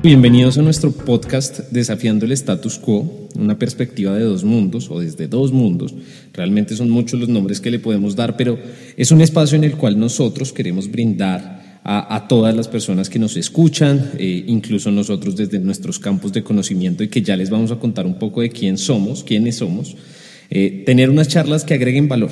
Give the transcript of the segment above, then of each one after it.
Bienvenidos a nuestro podcast Desafiando el Status Quo, una perspectiva de dos mundos o desde dos mundos. Realmente son muchos los nombres que le podemos dar, pero es un espacio en el cual nosotros queremos brindar a, todas las personas que nos escuchan, eh, incluso nosotros desde nuestros campos de conocimiento y que ya les vamos a contar un poco de quién somos, quiénes somos, eh, tener unas charlas que agreguen valor.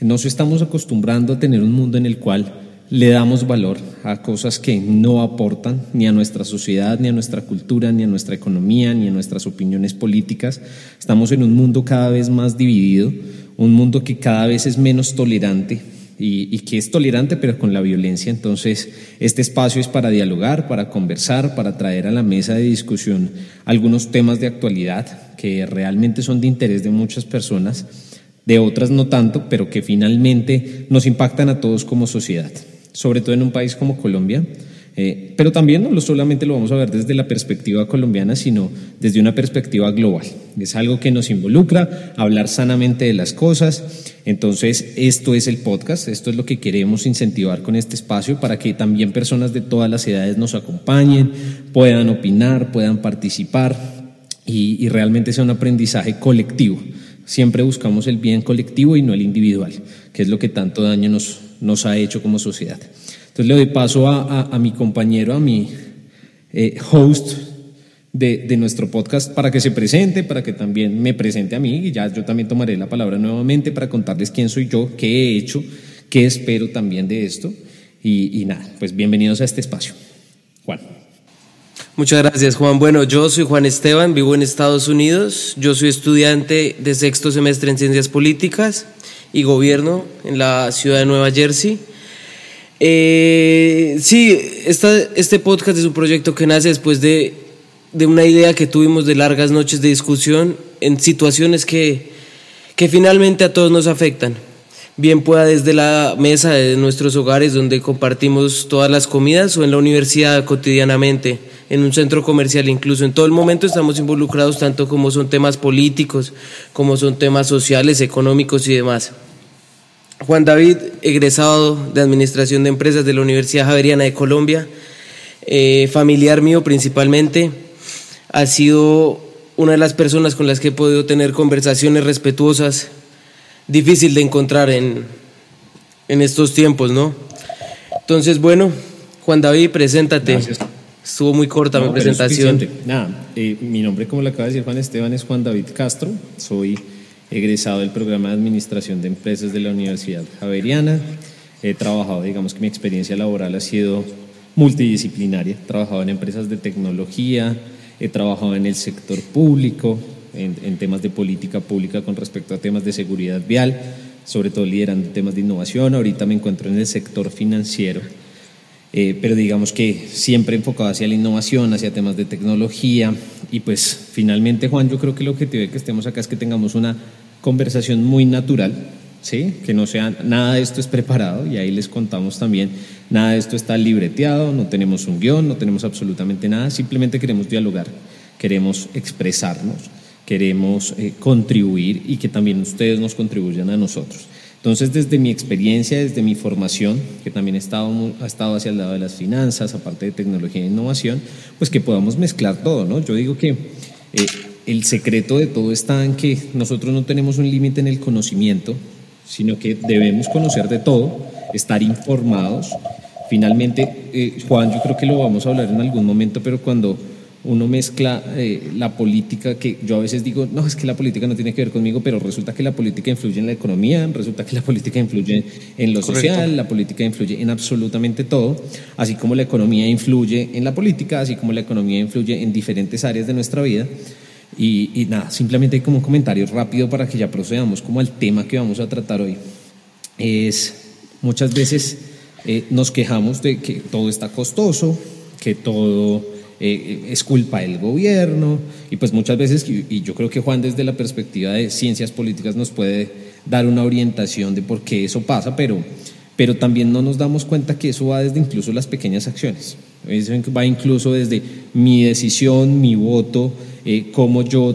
Nos estamos acostumbrando a tener un mundo en el cual le damos valor a cosas que no aportan ni a nuestra sociedad, ni a nuestra cultura, ni a nuestra economía, ni a nuestras opiniones políticas. Estamos en un mundo cada vez más dividido, un mundo que cada vez es menos tolerante y, que es tolerante pero con la violencia. Entonces, este espacio es para dialogar, para conversar, para traer a la mesa de discusión algunos temas de actualidad que realmente son de interés de muchas personas, de otras no tanto, pero que finalmente nos impactan a todos como sociedad sobre todo en un país como Colombia. Eh, pero también no solamente lo vamos a ver desde la perspectiva colombiana, sino desde una perspectiva global. Es algo que nos involucra, hablar sanamente de las cosas. Entonces, esto es el podcast, esto es lo que queremos incentivar con este espacio para que también personas de todas las edades nos acompañen, puedan opinar, puedan participar y, y realmente sea un aprendizaje colectivo. Siempre buscamos el bien colectivo y no el individual, que es lo que tanto daño nos, nos ha hecho como sociedad. Entonces le doy paso a, mi compañero, a mi eh, host de, nuestro podcast para que se presente, para que también me presente a mí y ya yo también tomaré la palabra nuevamente para contarles quién soy yo, qué he hecho, qué espero también de esto y, y nada, pues bienvenidos a este espacio. Juan. Muchas gracias, Juan. Bueno, yo soy Juan Esteban, vivo en Estados Unidos. Yo soy estudiante de sexto semestre en Ciencias Políticas y Gobierno en la ciudad de Nueva Jersey. Eh, sí, este podcast es un proyecto que nace después de, de, una idea que tuvimos de largas noches de discusión en situaciones que, que finalmente a todos nos afectan. Bien pueda desde la mesa de nuestros hogares donde compartimos todas las comidas o en la universidad cotidianamente, en un centro comercial incluso. En todo el momento estamos involucrados tanto como son temas políticos, como son temas sociales, económicos y demás. Juan David, egresado de Administración de Empresas de la Universidad Javeriana de Colombia, eh, familiar mío principalmente, ha sido una de las personas con las que he podido tener conversaciones respetuosas, difícil de encontrar en, en estos tiempos, ¿no? Entonces, bueno, Juan David, preséntate. Estuvo muy corta mi presentación. Nada, eh, mi nombre, como le acaba de decir Juan Esteban, es Juan David Castro. Soy egresado del programa de Administración de Empresas de la Universidad Javeriana. He trabajado, digamos que mi experiencia laboral ha sido multidisciplinaria. He trabajado en empresas de tecnología, he trabajado en el sector público, en, temas de política pública con respecto a temas de seguridad vial, sobre todo liderando temas de innovación. Ahorita me encuentro en el sector financiero, eh, pero digamos que siempre enfocado hacia la innovación, hacia temas de tecnología. Y pues finalmente, Juan, yo creo que el objetivo de que estemos acá es que tengamos una conversación muy natural, ¿sí? que no sea nada de esto es preparado y ahí les contamos también, nada de esto está libreteado, no tenemos un guion, no tenemos absolutamente nada, simplemente queremos dialogar, queremos expresarnos, queremos eh, contribuir y que también ustedes nos contribuyan a nosotros. Entonces, desde mi experiencia, desde mi formación, que también ha estado, ha estado hacia el lado de las finanzas, aparte de tecnología e innovación, pues que podamos mezclar todo, ¿no? Yo digo que eh, el secreto de todo está en que nosotros no tenemos un límite en el conocimiento, sino que debemos conocer de todo, estar informados. Finalmente, eh, Juan, yo creo que lo vamos a hablar en algún momento, pero cuando uno mezcla eh, la política, que yo a veces digo, no, es que la política no tiene que ver conmigo, pero resulta que la política influye en la economía, resulta que la política influye en lo social, la política influye en absolutamente todo, así como la economía influye en la política, así como la economía influye en diferentes áreas de nuestra vida. Y, nada, simplemente como un comentario rápido para que ya procedamos como al tema que vamos a tratar hoy. Es muchas veces eh, nos quejamos de que todo está costoso, que todo eh, es culpa del gobierno y pues muchas veces, y, yo creo que Juan desde la perspectiva de ciencias políticas nos puede dar una orientación de por qué eso pasa, pero, pero también no nos damos cuenta que eso va desde incluso las pequeñas acciones, va incluso desde mi decisión, mi voto, eh, cómo yo...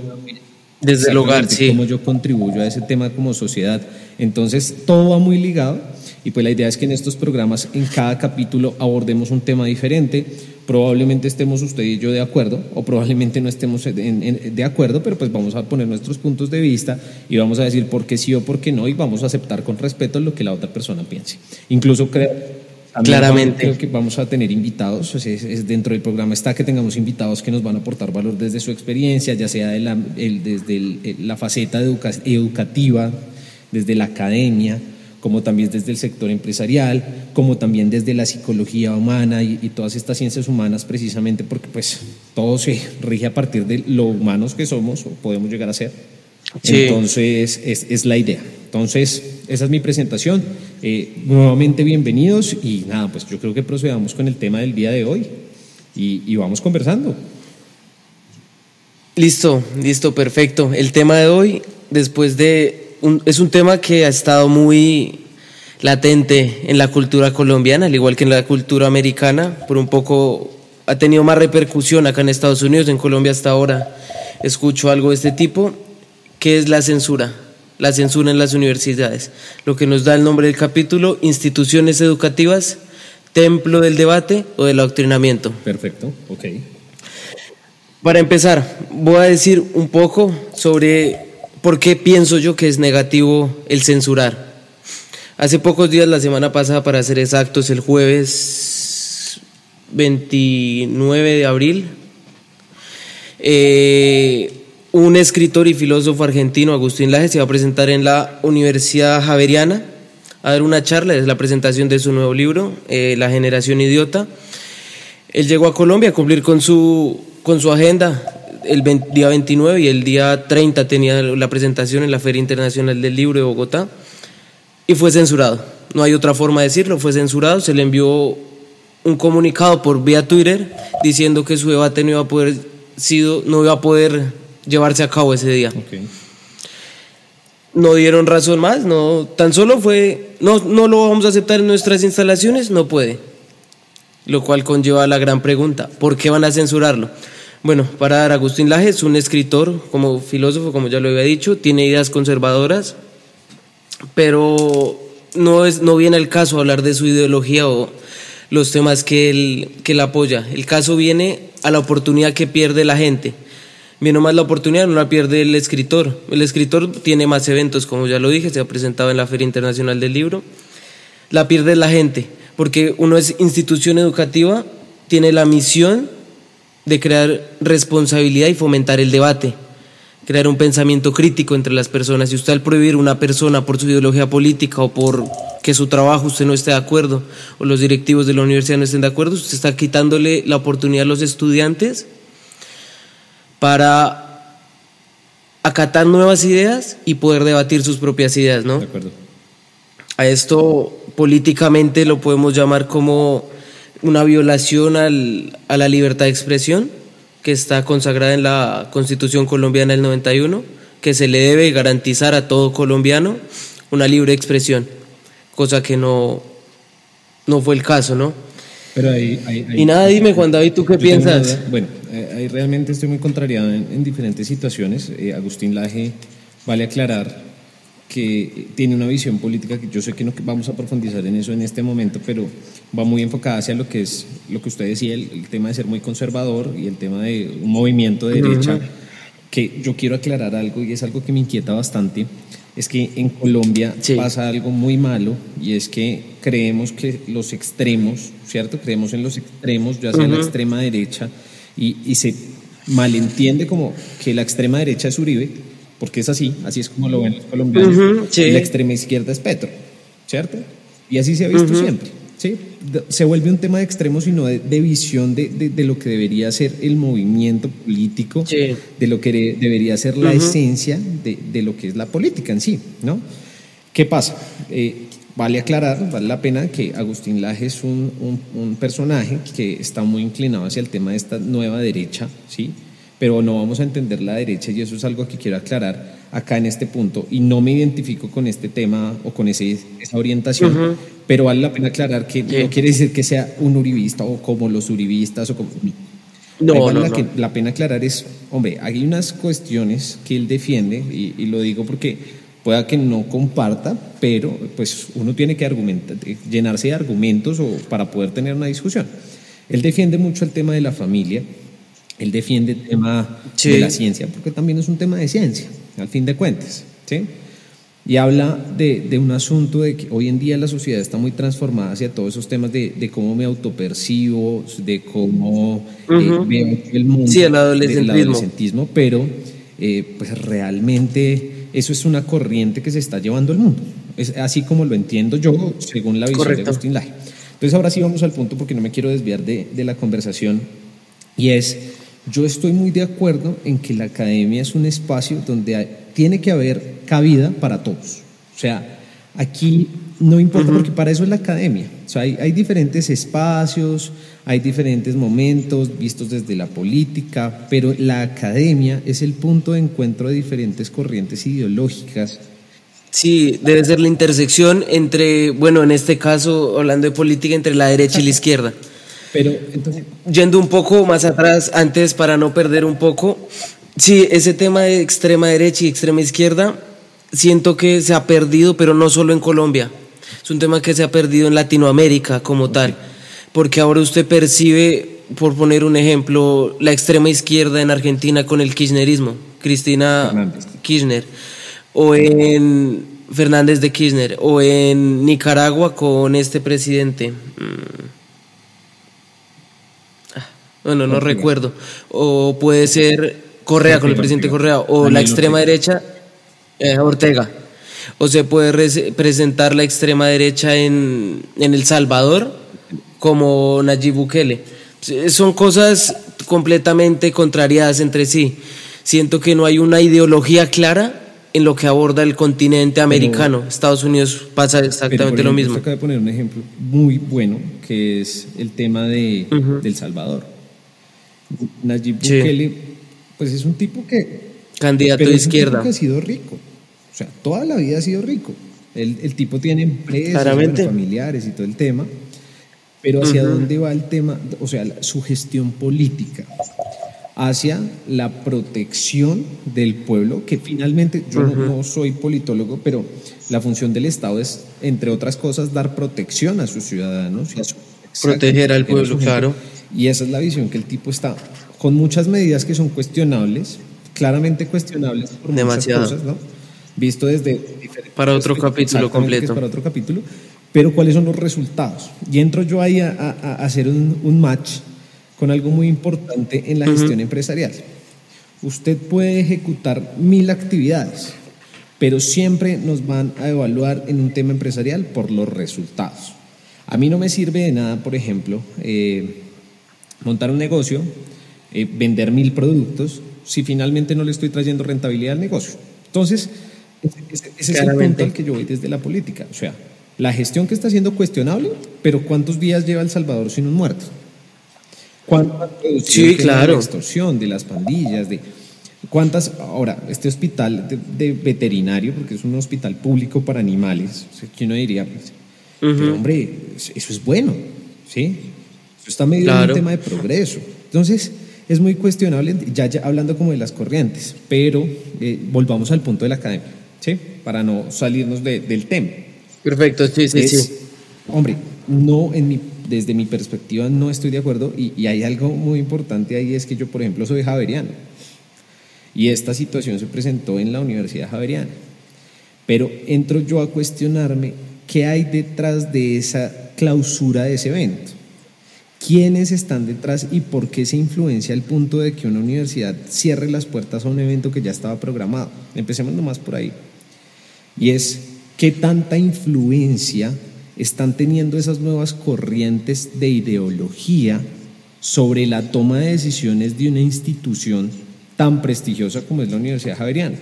Desde el hogar, sí. Cómo yo contribuyo a ese tema como sociedad. Entonces, todo va muy ligado Y pues la idea es que en estos programas, en cada capítulo, abordemos un tema diferente. Probablemente estemos usted y yo de acuerdo, o probablemente no estemos de acuerdo, pero pues vamos a poner nuestros puntos de vista y vamos a decir por qué sí o por qué no, y vamos a aceptar con respeto lo que la otra persona piense. Incluso creo Claramente. Creo que vamos a tener invitados, es, dentro del programa está que tengamos invitados que nos van a aportar valor desde su experiencia, ya sea de la, desde la faceta educativa, desde la academia, como también desde el sector empresarial, como también desde la psicología humana y, todas estas ciencias humanas, precisamente porque pues todo se rige a partir de lo humanos que somos o podemos llegar a ser. Entonces, es, es la idea. Entonces, esa es mi presentación. Eh, nuevamente bienvenidos y nada, pues yo creo que procedamos con el tema del día de hoy y, vamos conversando. Listo, listo, perfecto. El tema de hoy, después de... es un tema que ha estado muy latente en la cultura colombiana, al igual que en la cultura americana, por un poco ha tenido más repercusión acá en Estados Unidos, en Colombia hasta ahora escucho algo de este tipo, que es la censura la censura en las universidades, lo que nos da el nombre del capítulo, instituciones educativas, templo del debate o del adoctrinamiento. Perfecto, ok. Para empezar, voy a decir un poco sobre por qué pienso yo que es negativo el censurar. Hace pocos días, la semana pasada, para ser exactos, el jueves 29 de abril, eh, un escritor y filósofo argentino, Agustín Laje, se va a presentar en la Universidad Javeriana a dar una charla, es la presentación de su nuevo libro, eh, La generación idiota. Él llegó a Colombia a cumplir con su, con su agenda. El día 29 y el día 30 tenía la presentación en la Feria Internacional del Libro de Bogotá y fue censurado. No hay otra forma de decirlo, fue censurado. Se le envió un comunicado por vía Twitter diciendo que su debate no iba a poder, sido, no iba a poder llevarse a cabo ese día. No dieron razón más, no, tan solo fue, no, no lo vamos a aceptar en nuestras instalaciones, no puede. Lo cual conlleva la gran pregunta, ¿por qué van a censurarlo? Bueno, para dar Agustín Laje es un escritor, como filósofo, como ya lo había dicho, tiene ideas conservadoras, pero no, es, no viene el caso hablar de su ideología o los temas que él, que él apoya. El caso viene a la oportunidad que pierde la gente Viene más la oportunidad, no la pierde el escritor. El escritor tiene más eventos, como ya lo dije, se ha presentado en la Feria Internacional del Libro. La pierde la gente, porque uno es institución educativa, tiene la misión de crear responsabilidad y fomentar el debate, crear un pensamiento crítico entre las personas. Si usted al prohibir una persona por su ideología política o por que su trabajo usted no esté de acuerdo o los directivos de la universidad no estén de acuerdo, usted está quitándole la oportunidad a los estudiantes para acatar nuevas ideas y poder debatir sus propias ideas, ¿no? De acuerdo. A esto políticamente lo podemos llamar como una violación al, a la libertad de expresión que está consagrada en la Constitución colombiana del 91, que se le debe garantizar a todo colombiano una libre expresión, cosa que no, no fue el caso, ¿no? Pero ahí, y nada, dime Juan David, ¿tú qué piensas? Bueno, eh, ahí realmente estoy muy contrariado en, diferentes situaciones. Eh, Agustín Laje vale aclarar que tiene una visión política que yo sé que no vamos a profundizar en eso en este momento, pero va muy enfocada hacia lo que es lo que usted decía, el, tema de ser muy conservador y el tema de un movimiento de derecha, que yo quiero aclarar algo y es algo que me inquieta bastante es que en Colombia pasa algo muy malo y es que creemos que los extremos, ¿cierto? Creemos en los extremos, ya sea la extrema derecha, y, se malentiende como que la extrema derecha es Uribe, porque es así, así es como lo ven los colombianos, y la extrema izquierda es Petro, ¿cierto? Y así se ha visto siempre. ¿sí? Se vuelve un tema de extremos, sino de, de visión de, de, lo que debería ser el movimiento político, de lo que debería ser la esencia de, lo que es la política en sí, ¿no? ¿Qué pasa? Eh, vale aclarar, vale la pena que Agustín Laje es un, un, un, personaje que está muy inclinado hacia el tema de esta nueva derecha, ¿sí? Pero no vamos a entender la derecha y eso es algo que quiero aclarar acá en este punto y no me identifico con este tema o con ese, esa orientación, pero vale la pena aclarar que no quiere decir que sea un uribista o como los uribistas o como... No, no, la, la, pena aclarar es, hombre, hay unas cuestiones que él defiende y, lo digo porque pueda que no comparta, pero pues uno tiene que argumentar, llenarse de argumentos o, para poder tener una discusión. Él defiende mucho el tema de la familia, él defiende el tema de la ciencia, porque también es un tema de ciencia, al fin de cuentas. ¿sí? Y habla de, de, un asunto de que hoy en día la sociedad está muy transformada hacia todos esos temas de, de cómo me autopercibo, de cómo eh, veo el mundo, sí, el adolescentismo. del adolescentismo, pero eh, pues realmente eso es una corriente que se está llevando al mundo. Es así como lo entiendo yo, según la visión de Agustín Laje. Entonces ahora sí vamos al punto porque no me quiero desviar de, de la conversación y es, yo estoy muy de acuerdo en que la academia es un espacio donde hay, tiene que haber cabida para todos. O sea, aquí no importa porque para eso es la academia. O sea, hay, hay, diferentes espacios, hay diferentes momentos vistos desde la política, pero la academia es el punto de encuentro de diferentes corrientes ideológicas. Sí, debe ser la intersección entre, bueno, en este caso, hablando de política, entre la derecha y la izquierda. Pero entonces... Yendo un poco más atrás, antes para no perder un poco, sí, ese tema de extrema derecha y extrema izquierda, siento que se ha perdido, pero no solo en Colombia. Es un tema que se ha perdido en Latinoamérica como tal, porque ahora usted percibe, por poner un ejemplo, la extrema izquierda en Argentina con el kirchnerismo, Cristina Fernández. Kirchner, o en Fernández de Kirchner, o en Nicaragua con este presidente. Mm. Bueno, no recuerdo. O puede ser Correa con el presidente Ortega. Correa, o la extrema Ortega. derecha, eh, Ortega. O se puede res- presentar la extrema derecha en, en El Salvador como Nayib Bukele. Son cosas completamente contrariadas entre sí. Siento que no hay una ideología clara en lo que aborda el continente americano. Estados Unidos pasa exactamente lo mismo. acaba de poner un ejemplo muy bueno, que es el tema de, del Salvador. Nayib Sí. Bukele, pues es un tipo que... Candidato de es un tipo izquierda. que ha sido rico. O sea, toda la vida ha sido rico. El, el tipo tiene empresas, bueno, familiares y todo el tema. Pero ¿hacia dónde va el tema? O sea, la- su gestión política. Hacia la protección del pueblo, que finalmente, yo no- no soy politólogo, pero la función del Estado es, entre otras cosas, dar protección a sus ciudadanos. y a su- Proteger al pueblo, claro. Y esa es la visión que el tipo está, con muchas medidas que son cuestionables, claramente cuestionables por Demasiado. muchas cosas, ¿no? Visto desde Para otro capítulo completo. para otro capítulo. Pero ¿cuáles son los resultados? Y entro yo ahí a, a- a hacer un, un match con algo muy importante en la gestión empresarial. Usted puede ejecutar mil actividades, pero siempre nos van a evaluar en un tema empresarial por los resultados. A mí no me sirve de nada, por ejemplo, eh, montar un negocio, eh, vender mil productos, si finalmente no le estoy trayendo rentabilidad al negocio. Entonces, ese, es el punto al que yo voy desde la política. O sea, la gestión que está siendo cuestionable, pero ¿cuántos días lleva El Salvador sin un muerto? ¿Cuánto ha producido Sí, tema de claro. la extorsión, de las pandillas, de cuántas, ahora, este hospital de, de veterinario, porque es un hospital público para animales, o sea, que uno diría, pues, Pero hombre, eso es bueno, ¿sí? Eso está medio en un tema de progreso. Entonces, es muy cuestionable, ya, ya hablando como de las corrientes, pero eh, volvamos al punto de la academia, ¿sí? Para no salirnos de- del tema. Perfecto, sí, sí, Es, sí. Hombre, no en mi, desde mi perspectiva no estoy de acuerdo y, y hay algo muy importante ahí, es que yo, por ejemplo, soy javeriano y esta situación se presentó en la Universidad Javeriana. Pero entro yo a cuestionarme qué hay detrás de esa clausura de ese evento. ¿Quiénes están detrás y por qué se influencia al punto de que una universidad cierre las puertas a un evento que ya estaba programado? Empecemos nomás por ahí. Y es qué tanta influencia están teniendo esas nuevas corrientes de ideología sobre la toma de decisiones de una institución tan prestigiosa como es la Universidad Javeriana.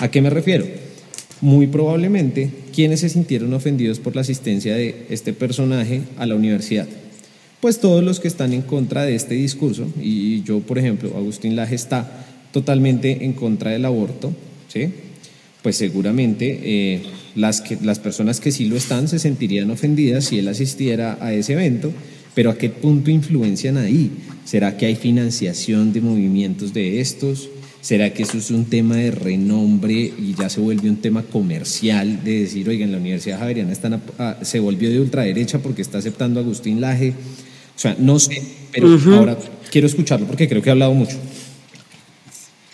¿A qué me refiero? Muy probablemente quienes se sintieron ofendidos por la asistencia de este personaje a la universidad. Pues todos los que están en contra de este discurso, y yo, por ejemplo, Agustín Laje está totalmente en contra del aborto, ¿sí? pues seguramente eh, las, que, las personas que sí lo están se sentirían ofendidas si él asistiera a ese evento, pero ¿a qué punto influencian ahí? ¿Será que hay financiación de movimientos de estos? ¿Será que eso es un tema de renombre y ya se vuelve un tema comercial de decir, oigan, la Universidad Javeriana están se volvió de ultraderecha porque está aceptando a Agustín Laje? O sea, no sé, pero ahora quiero escucharlo porque creo que ha hablado mucho.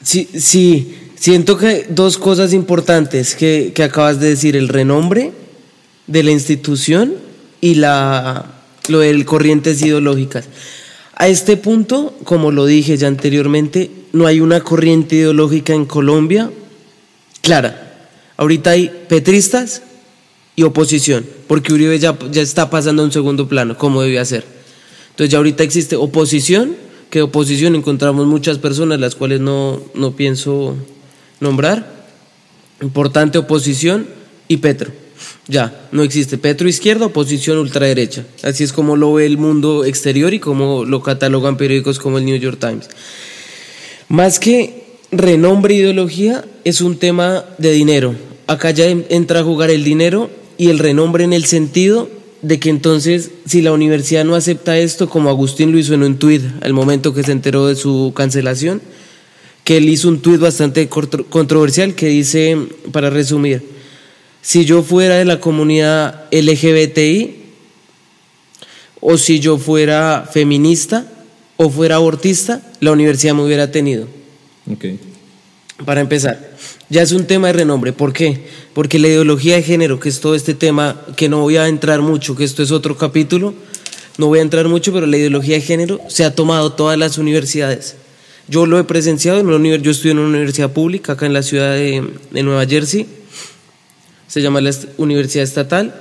Sí, sí, siento que dos cosas importantes que, que acabas de decir, el renombre de la institución y la, lo del corrientes ideológicas. A este punto, como lo dije ya anteriormente, no hay una corriente ideológica en Colombia clara. Ahorita hay petristas y oposición, porque Uribe ya, ya está pasando a un segundo plano, como debía ser. Entonces ya ahorita existe oposición, que oposición encontramos muchas personas, las cuales no, no pienso nombrar. Importante oposición y Petro. Ya, no existe Petro izquierda, oposición ultraderecha. Así es como lo ve el mundo exterior y como lo catalogan periódicos como el New York Times. Más que renombre e ideología, es un tema de dinero. Acá ya entra a jugar el dinero y el renombre en el sentido de que entonces, si la universidad no acepta esto, como Agustín lo hizo en un tuit al momento que se enteró de su cancelación, que él hizo un tuit bastante controversial que dice, para resumir, si yo fuera de la comunidad LGBTI o si yo fuera feminista o fuera abortista, la universidad me hubiera tenido. Okay. Para empezar, ya es un tema de renombre. ¿Por qué? Porque la ideología de género, que es todo este tema, que no voy a entrar mucho, que esto es otro capítulo, no voy a entrar mucho, pero la ideología de género se ha tomado todas las universidades. Yo lo he presenciado, en una, yo estudio en una universidad pública acá en la ciudad de, de Nueva Jersey se llama la Universidad Estatal.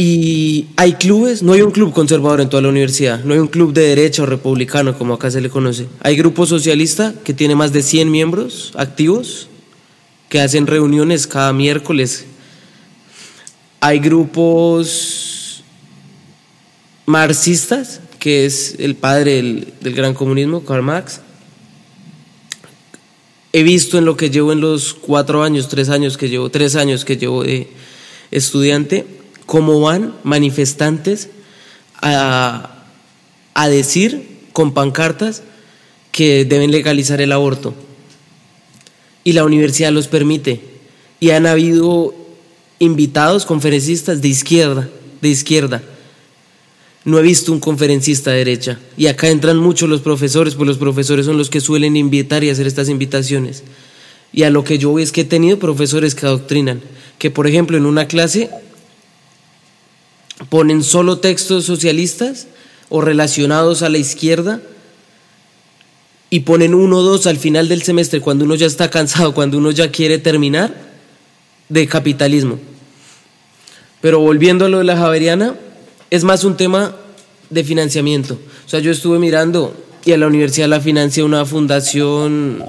Y hay clubes, no hay un club conservador en toda la universidad, no hay un club de derecha o republicano como acá se le conoce. Hay grupo socialista que tiene más de 100 miembros activos que hacen reuniones cada miércoles. Hay grupos marxistas, que es el padre del, del gran comunismo, Karl Marx he visto en lo que llevo en los cuatro años, tres años que llevo, tres años que llevo de estudiante, cómo van manifestantes a, a decir con pancartas que deben legalizar el aborto. Y la universidad los permite. Y han habido invitados, conferencistas de izquierda, de izquierda, no he visto un conferencista de derecha. Y acá entran muchos los profesores, pues los profesores son los que suelen invitar y hacer estas invitaciones. Y a lo que yo veo es que he tenido profesores que adoctrinan, que por ejemplo en una clase ponen solo textos socialistas o relacionados a la izquierda y ponen uno o dos al final del semestre cuando uno ya está cansado, cuando uno ya quiere terminar, de capitalismo. Pero volviendo a lo de la Javeriana, es más un tema de financiamiento. O sea, yo estuve mirando y a la universidad la financia una fundación,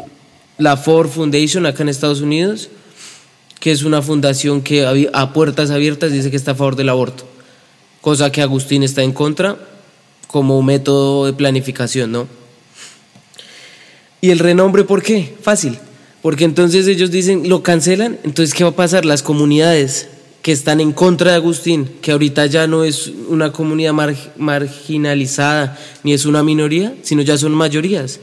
la Ford Foundation, acá en Estados Unidos, que es una fundación que a puertas abiertas dice que está a favor del aborto, cosa que Agustín está en contra como método de planificación, ¿no? ¿Y el renombre por qué? Fácil, porque entonces ellos dicen, lo cancelan, entonces ¿qué va a pasar? Las comunidades que están en contra de Agustín, que ahorita ya no es una comunidad marginalizada ni es una minoría, sino ya son mayorías.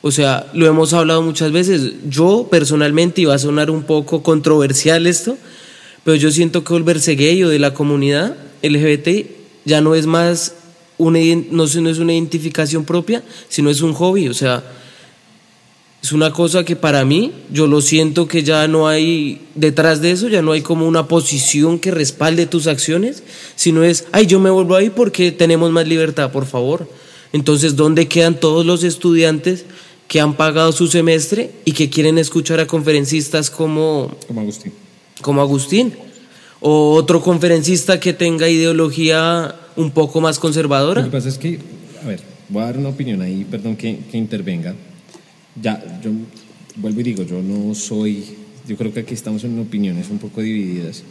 O sea, lo hemos hablado muchas veces. Yo personalmente, iba a sonar un poco controversial esto, pero yo siento que volverse gay de la comunidad LGBT ya no es más una, no es una identificación propia, sino es un hobby. O sea, es una cosa que para mí, yo lo siento que ya no hay, detrás de eso, ya no hay como una posición que respalde tus acciones, sino es, ay, yo me vuelvo ahí porque tenemos más libertad, por favor. Entonces, ¿dónde quedan todos los estudiantes que han pagado su semestre y que quieren escuchar a conferencistas como, como Agustín? Como Agustín. O otro conferencista que tenga ideología un poco más conservadora. Lo que pasa es que, a ver, voy a dar una opinión ahí, perdón que, que intervenga ya, yo vuelvo y digo, yo no soy, yo creo que aquí estamos en opiniones un poco divididas.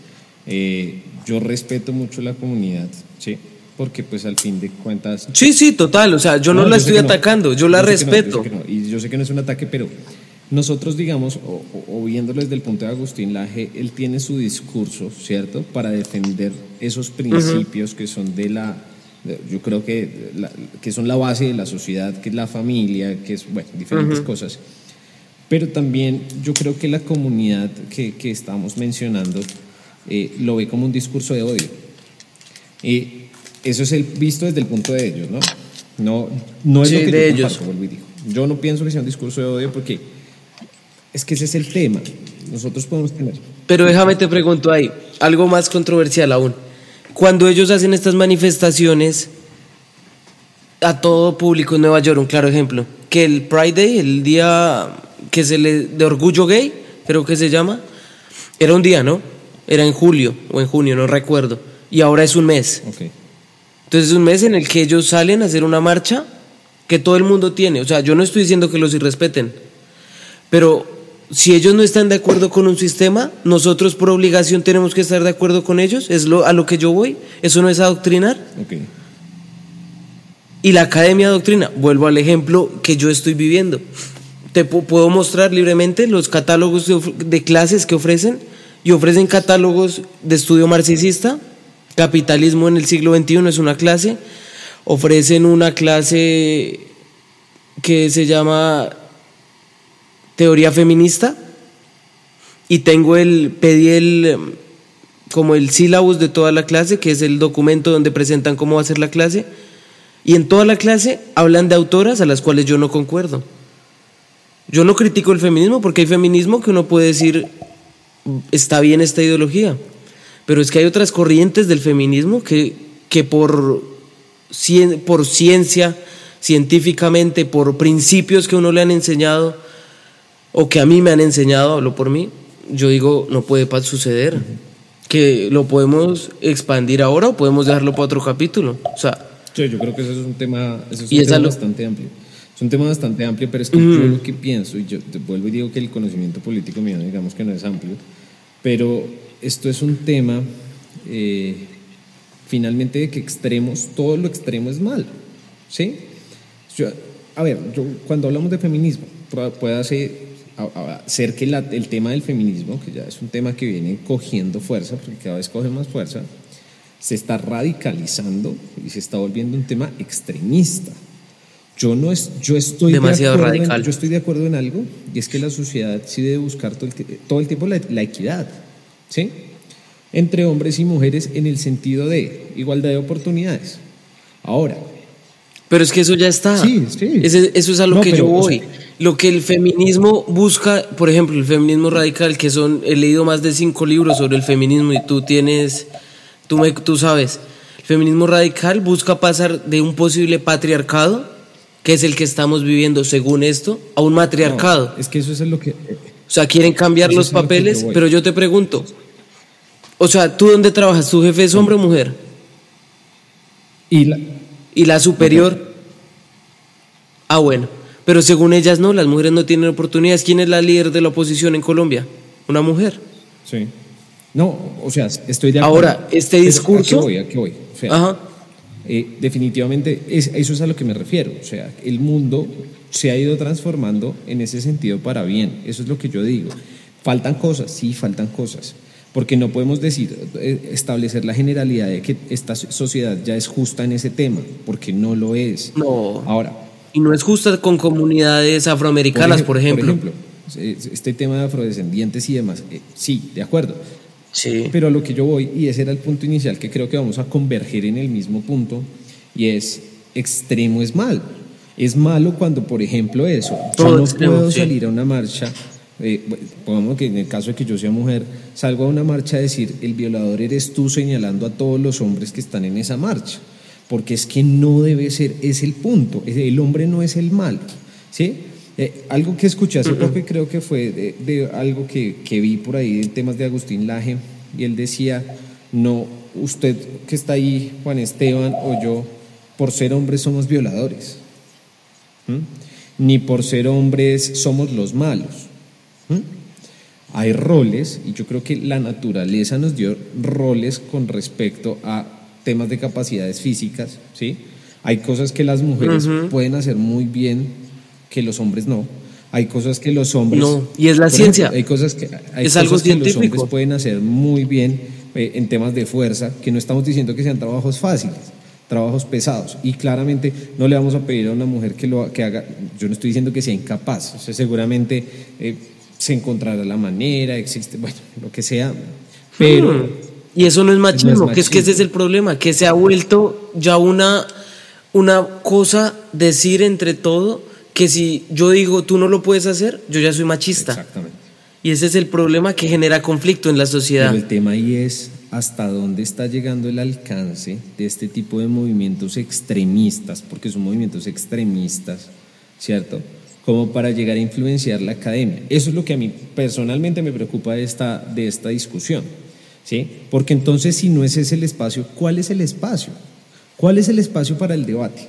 Eh, yo respeto mucho la comunidad, ¿sí? Porque pues al fin de cuentas... Sí, sí, total, o sea, yo no, la estoy atacando, yo la respeto. y yo sé que no es un ataque, pero nosotros, digamos, o, viéndolo desde el punto de Agustín Laje, él tiene su discurso, ¿cierto?, para defender esos principios que son de la yo creo que, que son la base de la sociedad, que es la familia, que es, bueno, diferentes cosas. Pero también yo creo que la comunidad que, que estamos mencionando eh, lo ve como un discurso de odio. Y eso es el visto desde el punto de ellos, ¿no? No, no es lo que de yo ellos. comparto, vuelvo y digo. Yo no pienso que sea un discurso de odio porque es que ese es el tema. Nosotros podemos tener. Pero déjame te pregunto ahí, algo más controversial aún. Cuando ellos hacen estas manifestaciones a todo público en Nueva York, un claro ejemplo, que el Pride Day, el día que se le de orgullo gay, creo que se llama, era un día, ¿no? Era en julio o en junio, no recuerdo. Y ahora es un mes. Ok. Entonces es un mes en el que ellos salen a hacer una marcha que todo el mundo tiene. O sea, yo no estoy diciendo que los irrespeten, pero si ellos no están de acuerdo con un sistema, nosotros por obligación tenemos que estar de acuerdo con ellos. Es lo, a lo que yo voy. Eso no es adoctrinar. Ok. Y la academia doctrina, vuelvo al ejemplo que yo estoy viviendo. Te pu- puedo mostrar libremente los catálogos de, de clases que ofrecen y ofrecen catálogos de estudio marxista, capitalismo en el siglo XXI es una clase, ofrecen una clase que se llama teoría feminista y tengo el, pedí el, em, como el sílabus de toda la clase, que es el documento donde presentan cómo va a ser la clase. Y en toda la clase hablan de autoras a las cuales yo no concuerdo. Yo no critico el feminismo porque hay feminismo que uno puede decir está bien esta ideología. Pero es que hay otras corrientes del feminismo que, que por, por ciencia, científicamente, por principios que uno le han enseñado o que a mí me han enseñado, hablo por mí, yo digo, no puede suceder. Que lo podemos expandir ahora o podemos dejarlo para otro capítulo. O sea, Yo, yo creo que eso es un tema, eso es un tema bastante amplio. Es un tema bastante amplio, pero es que yo lo que pienso, y yo te vuelvo y digo que el conocimiento político mío, digamos que no es amplio, pero esto es un tema eh, finalmente de que extremos, todo lo extremo es malo. ¿Sí? Yo- a ver, yo, cuando hablamos de feminismo, pu- puede ser, ser que la- el tema del feminismo, que ya es un tema que viene cogiendo fuerza, porque cada vez coge más fuerza, se está radicalizando y se está volviendo un tema extremista. Yo no es, yo estoy Demasiado de acuerdo en- radical. yo estoy de acuerdo en algo y es que la sociedad sí debe buscar todo el, todo el tiempo la, la equidad, ¿sí? Entre hombres y mujeres en el sentido de igualdad de oportunidades. Ahora, Pero es que eso ya está. Sí, sí. Ese- eso es a lo No, que pero, yo o voy. sea- lo que el feminismo busca, por ejemplo, el feminismo radical, que son, he leído más de cinco libros sobre el feminismo y tú tienes, tú, me, tú sabes, el feminismo radical busca pasar de un posible patriarcado, que es el que estamos viviendo según esto, a un matriarcado. no, es que eso es lo que... eh, O sea, quieren cambiar los papeles, pero yo te pregunto, o sea, ¿tú dónde trabajas? ¿Tu jefe es hombre o mujer? Y la, ¿Y la superior? Ah, bueno. Pero según ellas no, las mujeres no tienen oportunidades. ¿Quién es la líder de la oposición en Colombia? Una mujer. sí. No, o sea, estoy de acuerdo. Ahora, este discurso- ¿A qué voy? ¿A qué voy? O sea, Ajá. Eh, definitivamente, es- eso es a lo que me refiero. O sea, el mundo se ha ido transformando en ese sentido para bien. Eso es lo que yo digo. Faltan cosas, sí, faltan cosas. Porque no podemos decir, eh, establecer la generalidad de que esta sociedad ya es justa en ese tema, porque no lo es. No. Ahora, Y no es justa con comunidades afroamericanas, por ejemplo. eh, este tema de afrodescendientes y demás, eh, sí, de acuerdo. Sí. Pero a lo que yo voy, y ese era el punto inicial, que creo que vamos a converger en el mismo punto, y es extremo es malo. Es malo cuando, por ejemplo, eso, Todo yo no extremo, puedo sí. salir a una marcha, eh, pongamos que en el caso de que yo sea mujer, salgo a una marcha a decir, el violador eres tú señalando a todos los hombres que están en esa marcha, porque es que no debe ser, es el punto, el hombre no es el malo, ¿sí? Eh, algo que escuché hace poco y creo que fue de, de algo que, que vi por ahí en temas de Agustín Laje, y él decía, no, usted que está ahí, Juan Esteban o yo, por ser hombres somos violadores, ni por ser hombres somos los malos. Hay roles, y yo creo que la naturaleza nos dio roles con respecto a temas de capacidades físicas, ¿sí? Hay cosas que las mujeres pueden hacer muy bien que los hombres no. Hay cosas que los hombres No, y es la ciencia. ejemplo, hay cosas que hay Es algo cosas que los científico. hombres pueden hacer muy bien eh, en temas de fuerza, que no estamos diciendo que sean trabajos fáciles, trabajos pesados. Y claramente no le vamos a pedir a una mujer que lo que haga, yo no estoy diciendo que sea incapaz, o sea, seguramente eh, se encontrará la manera, existe, bueno, lo que sea, pero... Hmm. Y eso no es machismo, que es que ese es el problema, que se ha vuelto ya una, una cosa decir entre todo que si yo digo tú no lo puedes hacer, yo ya soy machista. Exactamente. Y ese es el problema que genera conflicto en la sociedad. Pero el tema ahí es hasta dónde está llegando el alcance de este tipo de movimientos extremistas, porque son movimientos extremistas, ¿cierto? Como para llegar a influenciar la academia. Eso es lo que a mí personalmente me preocupa de esta, de esta discusión, ¿sí? Porque entonces si no es ese el espacio, ¿cuál es el espacio? ¿Cuál es el espacio para el debate?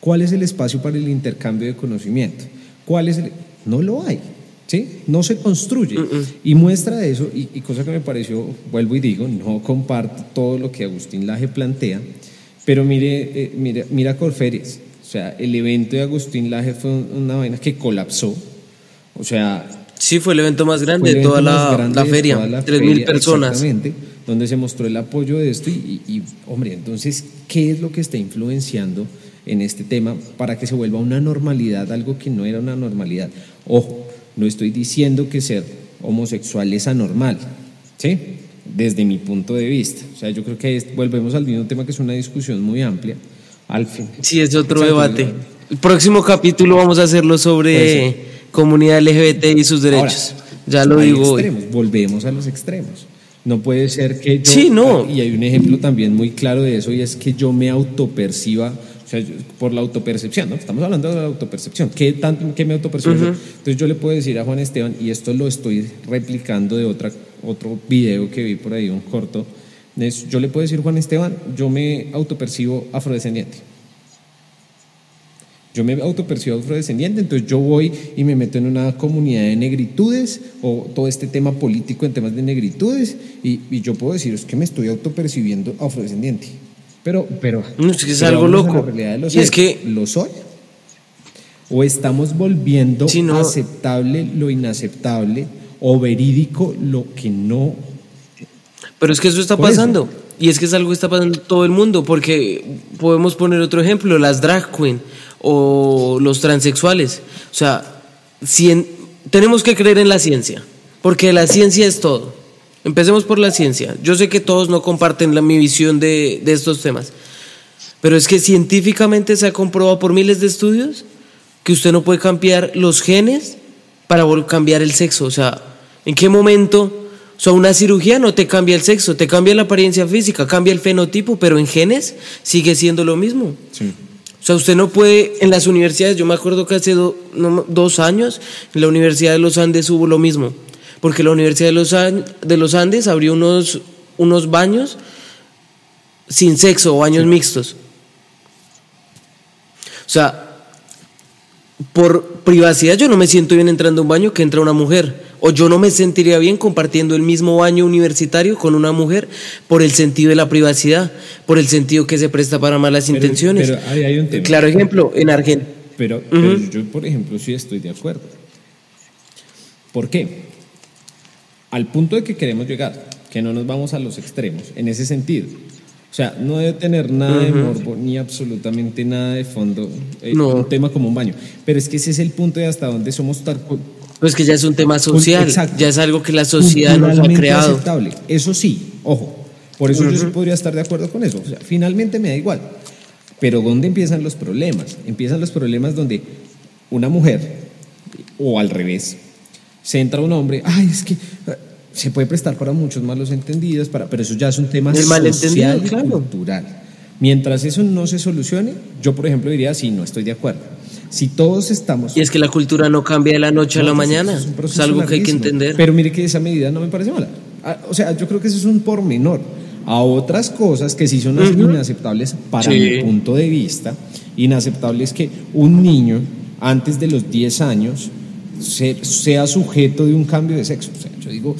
¿Cuál es el espacio para el intercambio de conocimiento? ¿Cuál es el... No lo hay. ¿Sí? No se construye. Y muestra eso, y, cosa que me pareció, vuelvo y digo, no comparto todo lo que Agustín Laje plantea, pero mire, eh, mira, mira Corferias, o sea, el evento de Agustín Laje fue una vaina que colapsó, o sea... Sí, fue el evento más grande de toda la, la, feria, 3.000 personas. Exactamente, donde se mostró el apoyo de esto y, y, hombre, entonces, ¿qué es lo que está influenciando en este tema para que se vuelva una normalidad, algo que no era una normalidad? Ojo, no estoy diciendo que ser homosexual es anormal, ¿sí? Desde mi punto de vista. O sea, yo creo que volvemos al mismo tema que es una discusión muy amplia. Al fin. Sí, es otro debate. El próximo capítulo vamos a hacerlo sobre comunidad LGBT y sus derechos. ya lo digo Volvemos a los extremos. No puede ser que yo... Sí, no. Y hay un ejemplo también muy claro de eso y es que yo me autoperciba por la autopercepción, ¿no? Estamos hablando de la autopercepción. ¿Qué, tanto, qué me autopercibo? Entonces yo le puedo decir a Juan Esteban, y esto lo estoy replicando de otra, otro video que vi por ahí, un corto, yo le puedo decir, Juan Esteban, yo me autopercibo afrodescendiente. Yo me autopercibo afrodescendiente, entonces yo voy y me meto en una comunidad de negritudes o todo este tema político en temas de negritudes y, y yo puedo decir, es que me estoy autopercibiendo afrodescendiente. Pero, pero. es que es algo loco. y es que. ¿Lo soy? ¿O estamos volviendo aceptable lo inaceptable o verídico lo que no? Pero es que eso está pasando. Y es que es algo que está pasando en todo el mundo. Porque podemos poner otro ejemplo: las drag queen o los transexuales. O sea, tenemos que creer en la ciencia. Porque la ciencia es todo. Empecemos por la ciencia. Yo sé que todos no comparten la, mi visión de, estos temas, pero es que científicamente se ha comprobado por miles de estudios que usted no puede cambiar los genes para cambiar el sexo. O sea, ¿en qué momento? O sea, una cirugía no te cambia el sexo, te cambia la apariencia física, cambia el fenotipo, pero en genes sigue siendo lo mismo. O sea, usted no puede, en las universidades, yo me acuerdo que hace dos años, en la Universidad de los Andes hubo lo mismo porque la Universidad de los, de los Andes abrió unos, unos baños sin sexo o baños mixtos. O sea, por privacidad yo no me siento bien entrando a un baño que entra una mujer. O yo no me sentiría bien compartiendo el mismo baño universitario con una mujer por el sentido de la privacidad, por el sentido que se presta para malas intenciones. Pero hay, un tema. Claro ejemplo, en Argentina. Pero, pero yo, por ejemplo, sí estoy de acuerdo. ¿Por qué? al punto de que queremos llegar, que no nos vamos a los extremos, en ese sentido. O sea, no debe tener nada de morbo ni absolutamente nada de fondo eh, un tema como un baño. Pero es que ese es el punto de hasta dónde somos tan... Pues que ya es un tema social, ya es algo que la sociedad nos ha creado. Aceptable. Eso sí, ojo, por eso yo sí podría estar de acuerdo con eso. O sea, finalmente me da igual. Pero ¿dónde empiezan los problemas? Empiezan los problemas donde una mujer, o al revés, se entra un hombre, ay, es que eh, se puede prestar para muchos malos entendidos, para, pero eso ya es un tema social y cultural. Mientras eso no se solucione, yo por ejemplo diría, sí, no estoy de acuerdo. Si todos estamos... Y es que la cultura no cambia de la noche a la pues, mañana, es, algo que hay que entender. Pero mire que esa medida no me parece mala. Ah, o sea, yo creo que eso es un pormenor a otras cosas que sí son inaceptables para mi punto de vista. Inaceptables que un niño antes de los 10 años sea sujeto de un cambio de sexo. O sea, yo digo,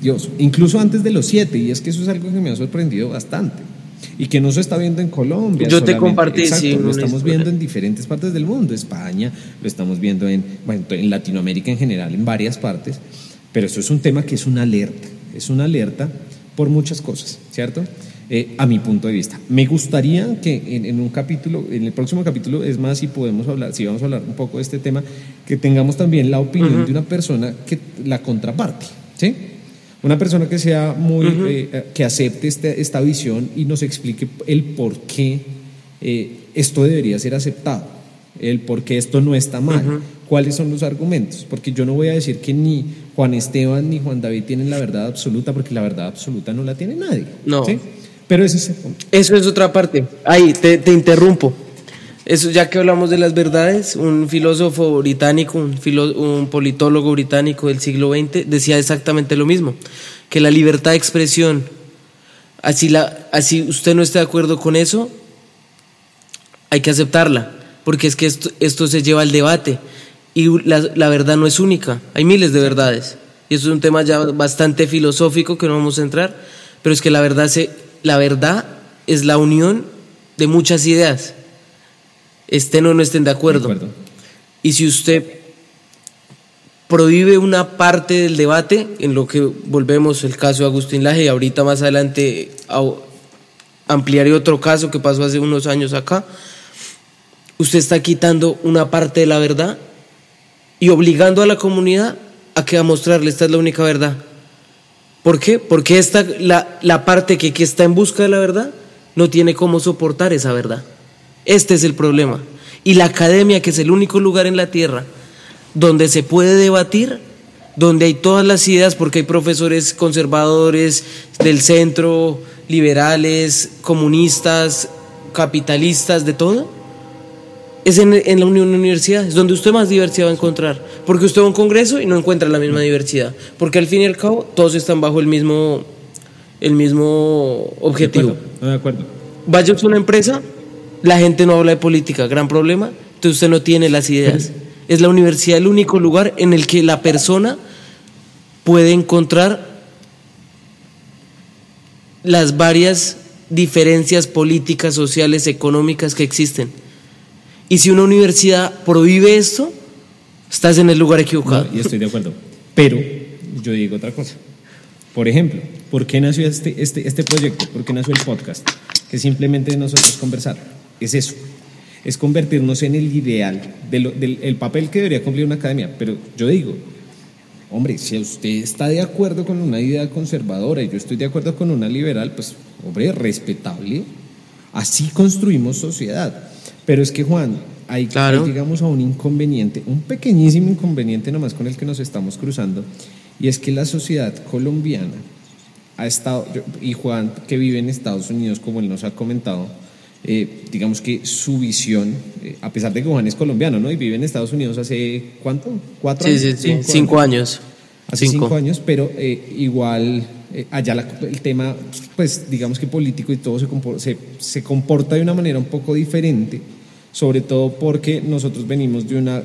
Dios, incluso antes de los siete, y es que eso es algo que me ha sorprendido bastante. Y que no se está viendo en Colombia. Yo te compartí, sí, Lo estamos viendo en diferentes partes del mundo, España, lo estamos viendo en, bueno, en Latinoamérica en general, en varias partes. Pero eso es un tema que es una alerta, es una alerta por muchas cosas, ¿cierto? eh, a mi punto de vista. Me gustaría que en, un capítulo, en el próximo capítulo, es más, si podemos hablar, si vamos a hablar un poco de este tema, que tengamos también la opinión de una persona que la contraparte, ¿sí? Una persona que sea muy, eh, que acepte este, esta visión y nos explique el por qué eh, esto debería ser aceptado, el por qué esto no está mal, cuáles son los argumentos, porque yo no voy a decir que ni Juan Esteban ni Juan David tienen la verdad absoluta, porque la verdad absoluta no la tiene nadie. No. ¿sí? Pero ese es Eso es otra parte. Ahí, te, interrumpo. Eso, ya que hablamos de las verdades, un filósofo británico, un, un politólogo británico del siglo XX, decía exactamente lo mismo, que la libertad de expresión, así, la, así usted no esté de acuerdo con eso, hay que aceptarla, porque es que esto, esto se lleva al debate y la, la verdad no es única, hay miles de verdades. Y eso es un tema ya bastante filosófico que no vamos a entrar, pero es que la verdad se la verdad es la unión de muchas ideas, estén o no estén de acuerdo. Y si usted prohíbe una parte del debate, en lo que volvemos el caso de Agustín Laje, y ahorita más adelante ampliaré otro caso que pasó hace unos años acá, usted está quitando una parte de la verdad y obligando a la comunidad a que a mostrarle esta es la única verdad. ¿Por qué? Porque esta, la, la parte que, que está en busca de la verdad no tiene cómo soportar esa verdad. Este es el problema. Y la academia, que es el único lugar en la tierra donde se puede debatir, donde hay todas las ideas, porque hay profesores conservadores del centro, liberales, comunistas, capitalistas, de todo, es en, en, la Unión Universidad, es donde usted más diversidad va a encontrar. Porque usted va a un congreso y no encuentra la misma diversidad. Porque al fin y al cabo todos están bajo el mismo, el mismo objetivo. De acuerdo. Vaya a una empresa, la gente no habla de política, gran problema, entonces usted no tiene las ideas. Es la universidad el único lugar en el que la persona puede encontrar las varias diferencias políticas, sociales, económicas que existen. Y si una universidad prohíbe esto, estás en el lugar equivocado. y estoy de acuerdo. Pero yo digo otra cosa. Por ejemplo, ¿por qué nació este, este, este proyecto? ¿Por qué nació el podcast? Que simplemente nosotros conversar. Es eso. Es convertirnos en el ideal del el papel que debería cumplir una academia. Pero yo digo, hombre, si usted está de acuerdo con una idea conservadora y yo estoy de acuerdo con una liberal, pues, hombre, respetable. Así construimos sociedad. Pero es que, Juan, hay, claro. llegamos a un inconveniente, un pequeñísimo inconveniente nomás con el que nos estamos cruzando, y es que la sociedad colombiana ha estado, y Juan, que vive en Estados Unidos, como él nos ha comentado, eh, digamos que su visión, eh, a pesar de que Juan es colombiano, ¿no? Y vive en Estados Unidos hace, ¿cuánto? ¿Cuatro años? Sí, sí, sí, cinco, años. Hace cinco, años, pero eh, igual allá el tema, pues digamos que político y todo se, se, se comporta de una manera un poco diferente sobre todo porque nosotros venimos de, una,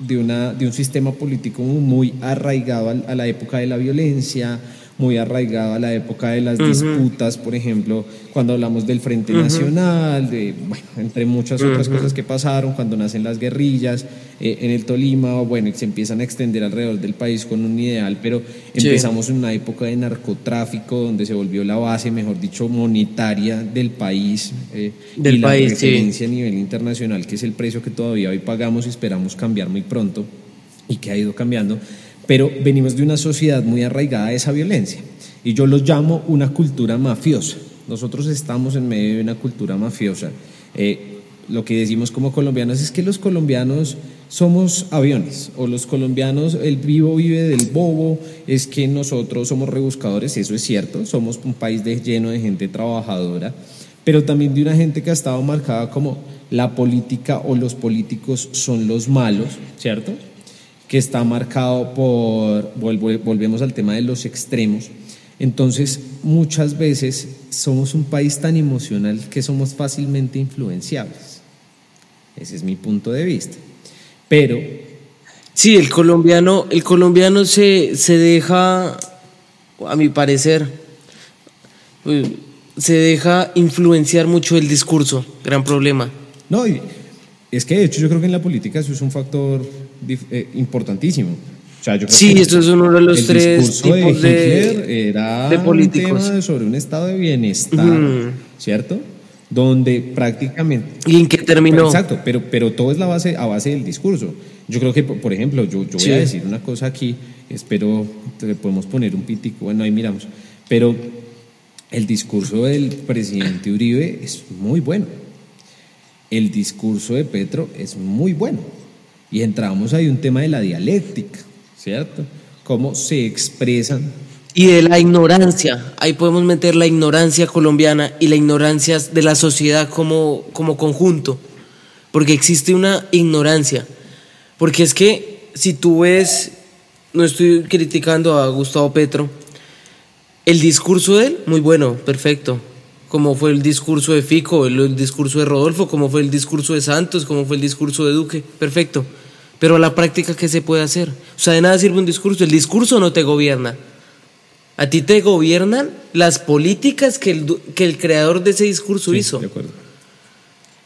de, una, de un sistema político muy arraigado a la época de la violencia, muy arraigado a la época de las disputas, por ejemplo, cuando hablamos del Frente Nacional, de, bueno, entre muchas otras cosas que pasaron, cuando nacen las guerrillas eh, en el Tolima, bueno, y se empiezan a extender alrededor del país con un ideal, pero empezamos en una época de narcotráfico donde se volvió la base, mejor dicho, monetaria del país, eh, del y país, la referencia a nivel internacional, que es el precio que todavía hoy pagamos y esperamos cambiar muy pronto y que ha ido cambiando pero venimos de una sociedad muy arraigada a esa violencia. Y yo lo llamo una cultura mafiosa. Nosotros estamos en medio de una cultura mafiosa. Eh, lo que decimos como colombianos es que los colombianos somos aviones, o los colombianos, el vivo vive del bobo, es que nosotros somos rebuscadores, eso es cierto, somos un país de, lleno de gente trabajadora, pero también de una gente que ha estado marcada como la política o los políticos son los malos, ¿cierto? Que está marcado por, volvemos al tema de los extremos. Entonces, muchas veces somos un país tan emocional que somos fácilmente influenciables. Ese es mi punto de vista. Pero... Sí, el colombiano, el colombiano se, se deja, a mi parecer, pues, se deja influenciar mucho el discurso, gran problema. No, es que de hecho yo creo que en la política eso es un factor eh, importantísimo. sí, esto es uno de los tres tipos de, era de políticos. Un tema sobre un estado de bienestar, ¿cierto? Donde prácticamente... ¿Y en qué terminó? Exacto, pero, pero todo es la base, a base del discurso. Yo creo que, por ejemplo, yo, yo voy a decir una cosa aquí, espero, le podemos poner un pitico, bueno, ahí miramos, pero el discurso del presidente Uribe es muy bueno. El discurso de Petro es muy bueno. Y entramos ahí un tema de la dialéctica. ¿cierto? Cómo se expresan. Y de la ignorancia, ahí podemos meter la ignorancia colombiana y la ignorancia de la sociedad como, como conjunto, porque existe una ignorancia, porque es que si tú ves, no estoy criticando a Gustavo Petro, el discurso de él, muy bueno, perfecto, como fue el discurso de Fico, el discurso de Rodolfo, como fue el discurso de Santos, como fue el discurso de Duque, perfecto. Pero a la práctica, ¿qué se puede hacer? O sea, de nada sirve un discurso. El discurso no te gobierna. A ti te gobiernan las políticas que el, que el creador de ese discurso hizo. De acuerdo.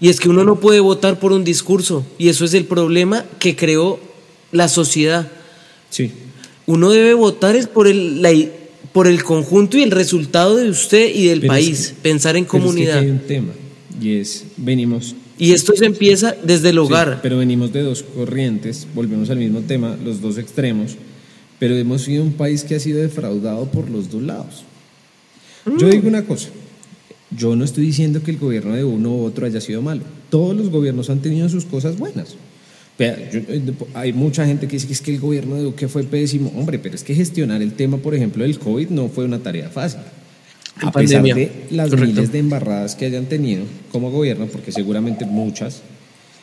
Y es que uno no puede votar por un discurso. Y eso es el problema que creó la sociedad. Sí. Uno debe votar es por el, la, por el conjunto y el resultado de usted y del país. pensar en comunidad. hay un tema. Y es, venimos y esto se empieza desde el hogar. pero venimos de dos corrientes, volvemos al mismo tema, los dos extremos, pero hemos sido un país que ha sido defraudado por los dos lados. Yo digo una cosa, yo no estoy diciendo que el gobierno de uno u otro haya sido malo, todos los gobiernos han tenido sus cosas buenas. hay mucha gente que dice que es que el gobierno de Duque fue pésimo, hombre, pero es que gestionar el tema, por ejemplo, del COVID no fue una tarea fácil a pesar de las miles de embarradas que hayan tenido como gobierno, porque seguramente muchas,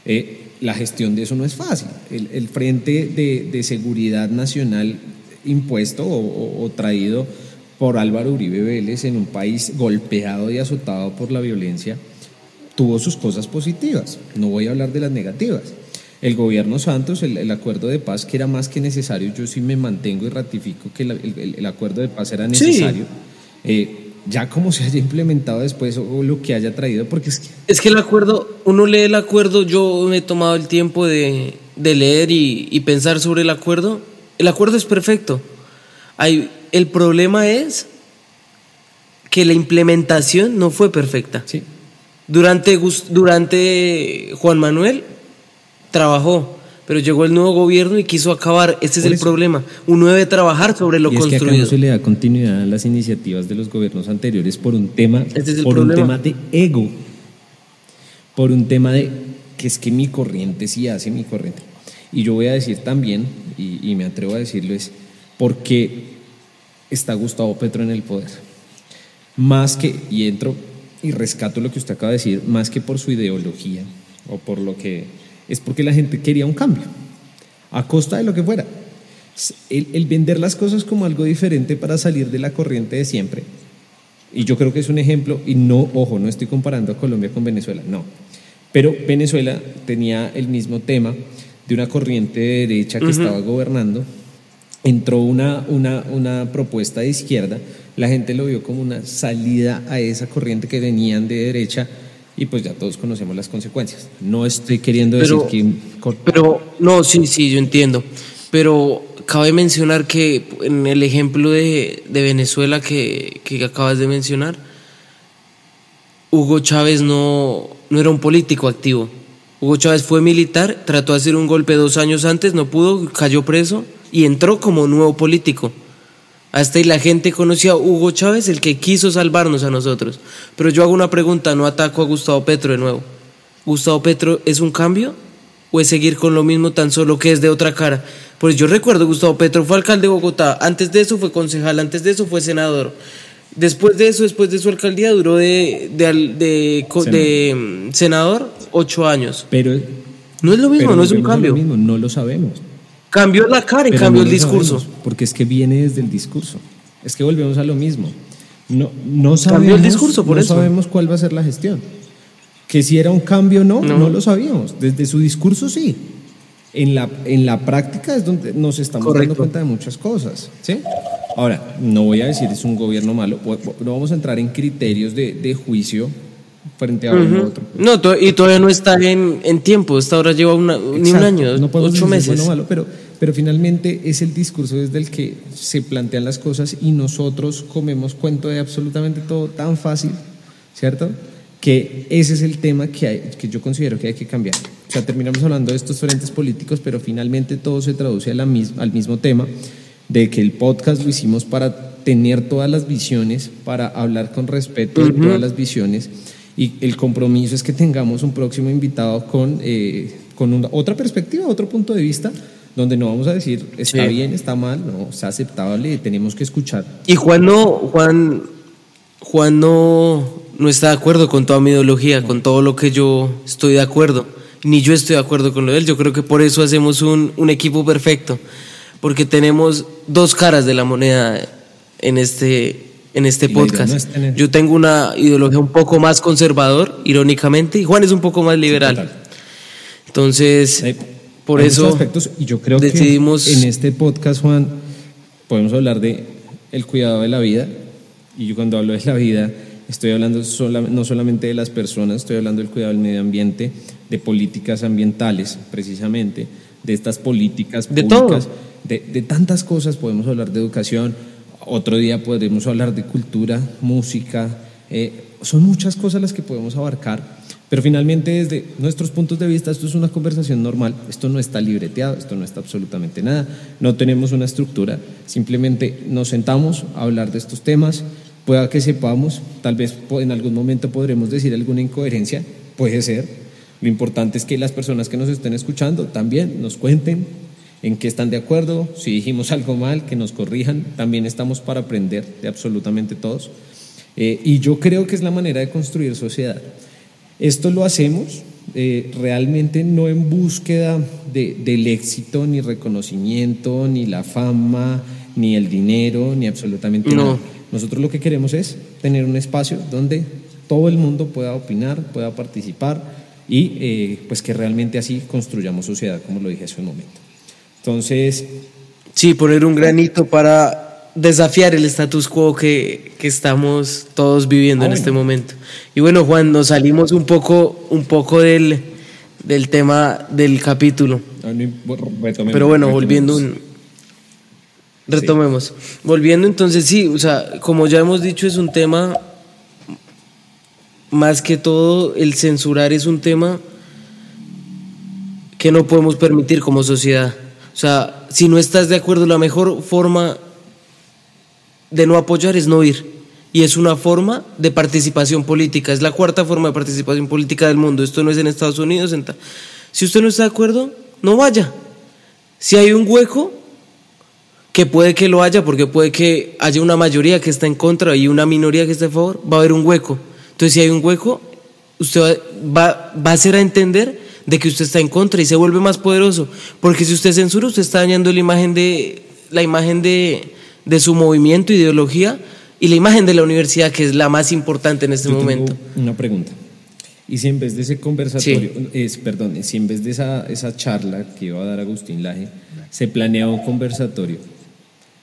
eh, la gestión de eso no es fácil. El, frente de, seguridad nacional impuesto o, traído por Álvaro Uribe Vélez en un país golpeado y azotado por la violencia, tuvo sus cosas positivas. No voy a hablar de las negativas. El gobierno Santos, el, acuerdo de paz que era más que necesario, yo sí me mantengo y ratifico que el, acuerdo de paz era necesario. Eh, ya como se haya implementado después o lo que haya traído, porque es que... Es que el acuerdo, uno lee el acuerdo, yo me he tomado el tiempo de, leer y, pensar sobre el acuerdo. El acuerdo es perfecto. Hay, el problema es que la implementación no fue perfecta. Sí. Durante, durante Juan Manuel trabajó, pero llegó el nuevo gobierno y quiso acabar. Este es el problema. Uno debe trabajar sobre lo y es construido. Que acá no se le da continuidad a las iniciativas de los gobiernos anteriores por un tema, este por un tema de ego, por un tema de que es que mi corriente sí hace mi corriente. Y yo voy a decir también, y, me atrevo a decirlo, es porque está Gustavo Petro en el poder. Más que, y entro y rescato lo que usted acaba de decir, más que por su ideología o por lo que es porque la gente quería un cambio, a costa de lo que fuera. El, vender las cosas como algo diferente para salir de la corriente de siempre. Y yo creo que es un ejemplo, y no, ojo, no estoy comparando a Colombia con Venezuela, no. Pero Venezuela tenía el mismo tema de una corriente de derecha que estaba gobernando, entró una, una, una propuesta de izquierda, la gente lo vio como una salida a esa corriente que venían de derecha y pues ya todos conocemos las consecuencias. No estoy queriendo decir que... Pero, no, sí, sí, yo entiendo. Pero cabe mencionar que en el ejemplo de, Venezuela que, acabas de mencionar, Hugo Chávez no, no era un político activo. Hugo Chávez fue militar, trató de hacer un golpe dos años antes, no pudo, cayó preso y entró como nuevo político. Hasta ahí la gente conocía a Hugo Chávez, el que quiso salvarnos a nosotros. Pero yo hago una pregunta, no ataco a Gustavo Petro de nuevo. ¿Gustavo Petro es un cambio o es seguir con lo mismo tan solo que es de otra cara? Pues yo recuerdo, Gustavo Petro fue alcalde de Bogotá, antes de eso fue concejal, antes de eso fue senador. Después de eso, después de su alcaldía, duró de, de, de, mm, senador ocho años. Pero no es lo mismo, no es un cambio. no lo sabemos. Cambió la cara y cambió el discurso. porque es que viene desde el discurso. Es que volvemos a lo mismo. No, no sabemos, cambió el discurso, por no sabemos cuál va a ser la gestión. Que si era un cambio o no, no, lo sabíamos. Desde su discurso sí. En la, en la práctica es donde nos estamos dando cuenta de muchas cosas. ¿sí? Ahora, no voy a decir es un gobierno malo, no vamos a entrar en criterios de, de juicio frente a otro. No, y todavía no está en, en tiempo, esta hora lleva una, ni un año, ocho meses. malo, pero pero finalmente es el discurso desde el que se plantean las cosas y nosotros comemos cuento de absolutamente todo tan fácil, ¿cierto? Que ese es el tema que, hay, que yo considero que hay que cambiar. O sea, terminamos hablando de estos frentes políticos, pero finalmente todo se traduce a la al mismo tema de que el podcast lo hicimos para tener todas las visiones, para hablar con respeto de todas las visiones y el compromiso es que tengamos un próximo invitado con, eh, con otra perspectiva, otro punto de vista, donde no vamos a decir está bien, está mal, no, es aceptable, tenemos que escuchar. Y Juan no, Juan, Juan no, no está de acuerdo con toda mi ideología, con todo lo que yo estoy de acuerdo, ni yo estoy de acuerdo con lo de él, yo creo que por eso hacemos un, un equipo perfecto, porque tenemos dos caras de la moneda en este, en este podcast. Yo tengo una ideología un poco más conservador, irónicamente, y Juan es un poco más liberal. Entonces, por eso aspectos, y yo creo decidimos... que en este podcast, Juan, podemos hablar de el cuidado de la vida, y yo cuando hablo de la vida estoy hablando no solamente de las personas, estoy hablando del cuidado del medio ambiente, de políticas ambientales, precisamente, de estas políticas públicas, de, de tantas cosas, podemos hablar de educación, otro día podremos hablar de cultura, música, eh, son muchas cosas las que podemos abarcar, pero finalmente desde nuestros puntos de vista esto es una conversación normal, esto no está libreteado, esto no está absolutamente nada, no tenemos una estructura, simplemente nos sentamos a hablar de estos temas, pueda que sepamos, tal vez en algún momento podremos decir alguna incoherencia, puede ser, lo importante es que las personas que nos estén escuchando también nos cuenten en qué están de acuerdo, si dijimos algo mal, que nos corrijan, también estamos para aprender de absolutamente todos. Eh, y yo creo que es la manera de construir sociedad. Esto lo hacemos eh, realmente no en búsqueda de, del éxito, ni reconocimiento, ni la fama, ni el dinero, ni absolutamente nada. Nosotros lo que queremos es tener un espacio donde todo el mundo pueda opinar, pueda participar y eh, pues que realmente así construyamos sociedad, como lo dije hace un momento. Entonces... Sí, poner un granito para desafiar el status quo que, que estamos todos viviendo en este momento. Y bueno, Juan, nos salimos un poco, un poco del, del tema del capítulo. Ah, Pero bueno, volviendo un... Retomemos. Volviendo entonces, sí, o sea, como ya hemos dicho, es un tema, más que todo, el censurar es un tema que no podemos permitir como sociedad. O sea, si no estás de acuerdo, la mejor forma de no apoyar es no ir. Y es una forma de participación política, es la cuarta forma de participación política del mundo. Esto no es en Estados Unidos. Si usted no está de acuerdo, no vaya. Si hay un hueco, que puede que lo haya, porque puede que haya una mayoría que está en contra y una minoría que está a favor, va a haber un hueco. Entonces, si hay un hueco, usted va, va a hacer a entender de que usted está en contra y se vuelve más poderoso. Porque si usted censura, usted está dañando la imagen de, la imagen de, de su movimiento, ideología y la imagen de la universidad, que es la más importante en este momento. una pregunta. Y si en vez de ese conversatorio, es, perdón, si en vez de esa, esa charla que iba a dar Agustín Laje, se planeaba un conversatorio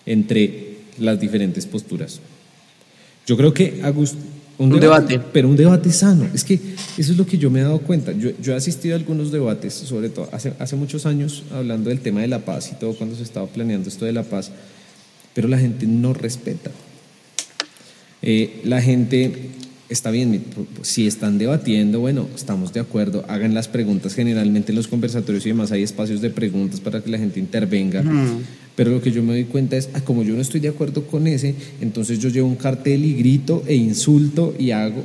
entre las diferentes posturas. Yo creo que Agustín un, debate, Pero un debate sano. Es que eso es lo que yo me he dado cuenta. Yo, he asistido a algunos debates, sobre todo hace, hace muchos años, hablando del tema de la paz y todo, cuando se estaba planeando esto de la paz, pero la gente no respeta. Eh, la gente está bien, si están debatiendo, bueno, estamos de acuerdo, hagan las preguntas, generalmente en los conversatorios y demás hay espacios de preguntas para que la gente intervenga, pero lo que yo me doy cuenta es, ah, como yo no estoy de acuerdo con ese, entonces yo llevo un cartel y grito e insulto y hago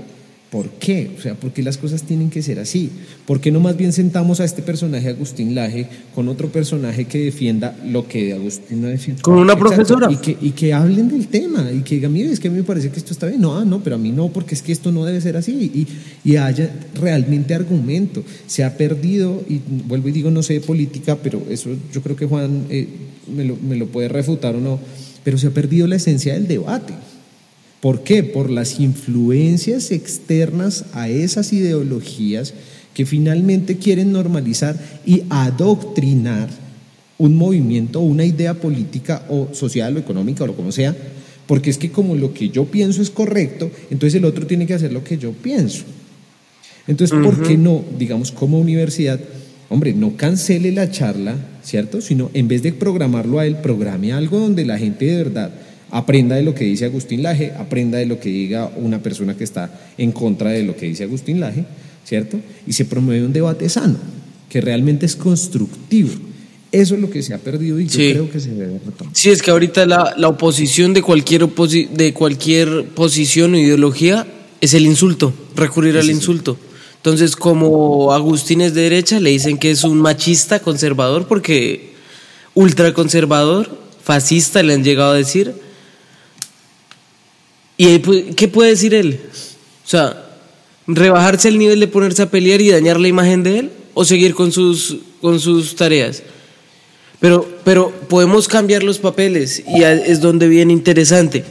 ¿Por qué? O sea, ¿por qué las cosas tienen que ser así? ¿Por qué no más bien sentamos a este personaje, Agustín Laje, con otro personaje que defienda lo que Agustín no defiende? Con una profesora. Y que, y que hablen del tema y que digan, mire, es que a mí me parece que esto está bien. No, ah, no, pero a mí no, porque es que esto no debe ser así. Y, y haya realmente argumento. Se ha perdido, y vuelvo y digo, no sé de política, pero eso yo creo que Juan eh, me, lo, me lo puede refutar o no, pero se ha perdido la esencia del debate. ¿Por qué? Por las influencias externas a esas ideologías que finalmente quieren normalizar y adoctrinar un movimiento o una idea política o social o económica o lo como sea, porque es que como lo que yo pienso es correcto, entonces el otro tiene que hacer lo que yo pienso. Entonces, ¿por qué no, digamos, como universidad, hombre, no cancele la charla, ¿cierto? Sino en vez de programarlo a él, programe algo donde la gente de verdad aprenda de lo que dice Agustín Laje, aprenda de lo que diga una persona que está en contra de lo que dice Agustín Laje, ¿cierto? Y se promueve un debate sano, que realmente es constructivo. Eso es lo que se ha perdido y yo creo que se debe retomar. Sí, es que ahorita la, la oposición de cualquier, de cualquier posición o ideología es el insulto, recurrir al insulto. Entonces, como Agustín es de derecha, le dicen que es un machista conservador porque ultraconservador, fascista le han llegado a decir. ¿Y qué puede decir él? O sea, rebajarse el nivel de ponerse a pelear y dañar la imagen de él o seguir con sus, con sus tareas. Pero, pero podemos cambiar los papeles y es donde viene interesante.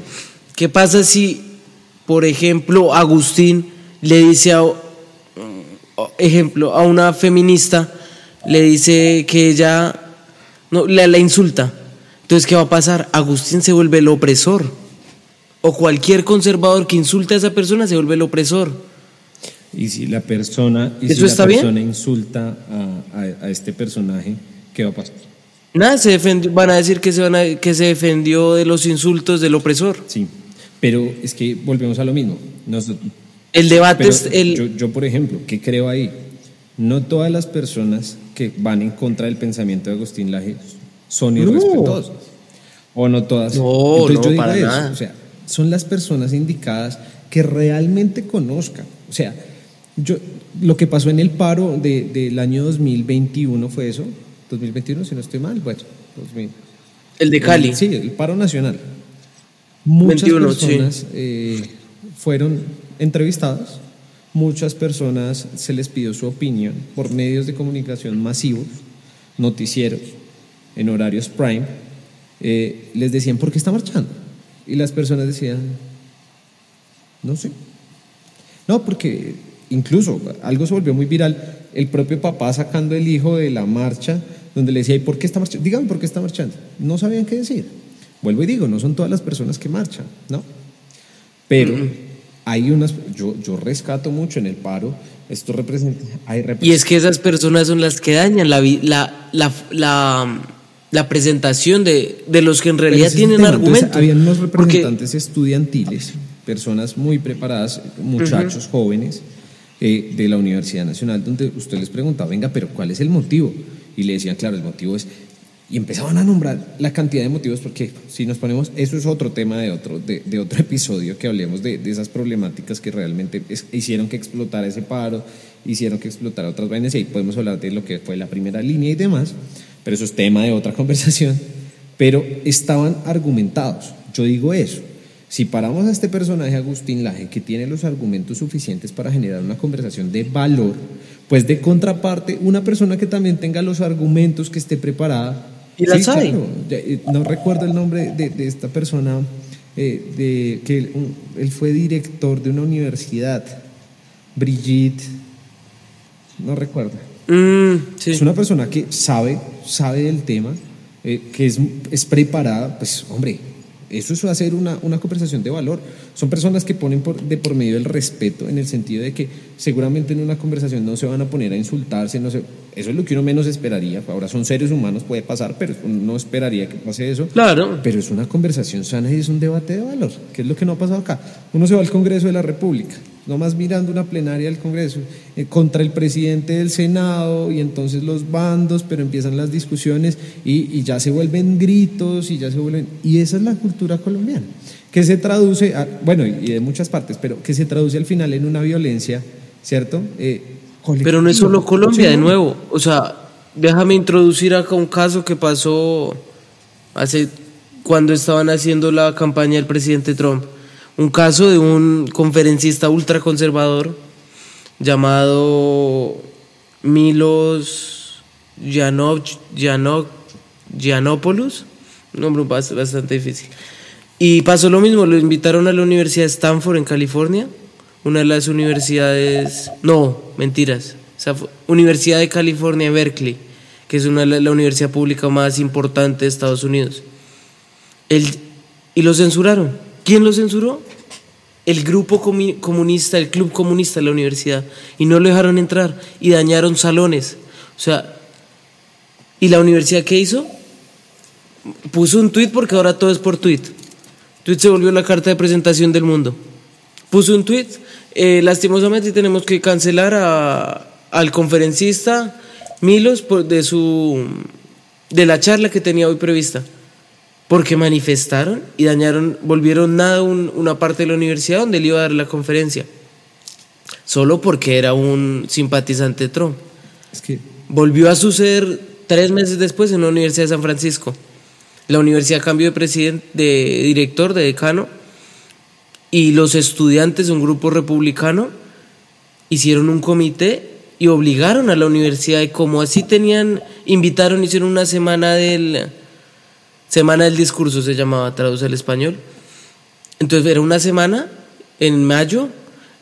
¿Qué pasa si, por ejemplo, Agustín le dice a, ejemplo, a una feminista, le dice que ella no, la, la insulta? Entonces, ¿qué va a pasar? Agustín se vuelve el opresor. O cualquier conservador que insulte a esa persona se vuelve el opresor. Y si la persona, y si la persona insulta a, a este personaje, ¿qué va a pasar? Nada, se van a decir que se, van que se defendió de los insultos del opresor. Sí, pero es que volvemos a lo mismo. el debate es el... Yo, por ejemplo, ¿qué creo ahí? No todas las personas que van en contra del pensamiento de Agustín Laje son irrespetuosas. O no todas. No, no, para nada. O sea, son las personas indicadas que realmente conozcan. O sea, yo, lo que pasó en el paro de, del año 2021 fue eso 2021, si no estoy mal, bueno, 2000. El de Cali. Sí, el paro nacional. Muchas personas eh, fueron entrevistadas, muchas personas se les pidió su opinión por medios de comunicación masivos, noticieros, en horarios prime, eh, les decían, ¿por qué está marchando? Y las personas decían, no sé. No, porque incluso algo se volvió muy viral, el propio papá sacando el hijo de la marcha donde le decía, ¿y por qué está marchando? Dígame por qué está marchando. No sabían qué decir. Vuelvo y digo, no son todas las personas que marchan, ¿no? Pero hay unas, yo, yo rescato mucho en el paro, esto representa, Y es que esas personas son las que dañan la, la, la, la, presentación de, de, los que en realidad tienen argumentos. habían unos representantes estudiantiles, personas muy preparadas, muchachos jóvenes eh, de la Universidad Nacional, donde usted les preguntaba, venga, pero ¿cuál es el motivo? y le decían, claro, el motivo es... Y empezaban a nombrar la cantidad de motivos, porque si nos ponemos, eso es otro tema de otro, de, otro episodio que hablemos de, esas problemáticas que realmente hicieron que explotara ese paro, hicieron que explotara otras vainas, y ahí podemos hablar de lo que fue la primera línea y demás, pero eso es tema de otra conversación. Pero estaban argumentados. Yo digo eso. Si paramos a este personaje, Agustín Laje, que tiene los argumentos suficientes para generar una conversación de valor, pues de contraparte, una persona que también tenga los argumentos, que esté preparada. Y la sabe. Eh, no recuerdo el nombre de, esta persona, eh, de, que él, fue director de una universidad, Brigitte, no recuerdo. Mm, es una persona que sabe, sabe del tema, eh, que es, es preparada, pues hombre, eso es hacer una, una, conversación de valor. Son personas que ponen por, de por medio el respeto en el sentido de que seguramente en una conversación no se van a poner a insultarse, no se, eso es lo que uno menos esperaría. Ahora son seres humanos, puede pasar, pero no esperaría que pase eso. Claro. Pero es una conversación sana y es un debate de valor, que es lo que no ha pasado acá. Uno se va al Congreso de la República nomás mirando una plenaria del Congreso, eh, contra el presidente del Senado y entonces los bandos, pero empiezan las discusiones y, y, ya se vuelven gritos y ya se vuelven... Y esa es la cultura colombiana, que se traduce, bueno, y de muchas partes, pero que se traduce al final en una violencia, ¿cierto? Eh, pero no es solo Colombia, de nuevo, o sea, déjame introducir acá un caso que pasó hace cuando estaban haciendo la campaña del presidente Trump un caso de un conferencista ultraconservador llamado Milos Janov, Janov, Janopoulos, un nombre bastante difícil. Y pasó lo mismo, lo invitaron a la Universidad de Stanford en California, una de las universidades, no, mentiras, Universidad de California, Berkeley, que es una la, universidad pública más importante de Estados Unidos. y lo censuraron ¿Quién lo censuró? El grupo comunista, el club comunista de la universidad. Y no lo dejaron entrar y dañaron salones. O sea, ¿y la universidad qué hizo? Puso un tweet porque ahora todo es por tweet. Tweet se volvió la carta de presentación del mundo. Puso un tweet, eh, lastimosamente tenemos que cancelar a, al conferencista Milos por, de su de la charla que tenía hoy prevista. Porque manifestaron y dañaron, volvieron nada una parte de la universidad donde él iba a dar la conferencia. Solo porque era un simpatizante de Trump. Es que... Volvió a suceder tres meses después en la Universidad de San Francisco. La universidad cambió de presidente, de director, de decano, y los estudiantes un grupo republicano hicieron un comité y obligaron a la universidad y como así tenían, invitaron, hicieron una semana del semana del discurso se llamaba, traduce al español. Entonces era una semana en mayo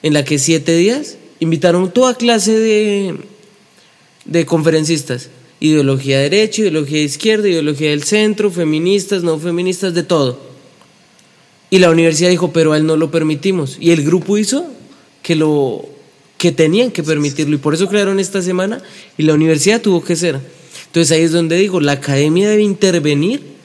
en la que siete días invitaron toda clase de, de conferencistas, ideología de derecha, ideología de izquierda, ideología del centro, feministas, no feministas, de todo. Y la universidad dijo, pero a él no lo permitimos. Y el grupo hizo que lo que tenían que permitirlo y por eso crearon esta semana y la universidad tuvo que ser. Entonces ahí es donde digo, la academia debe intervenir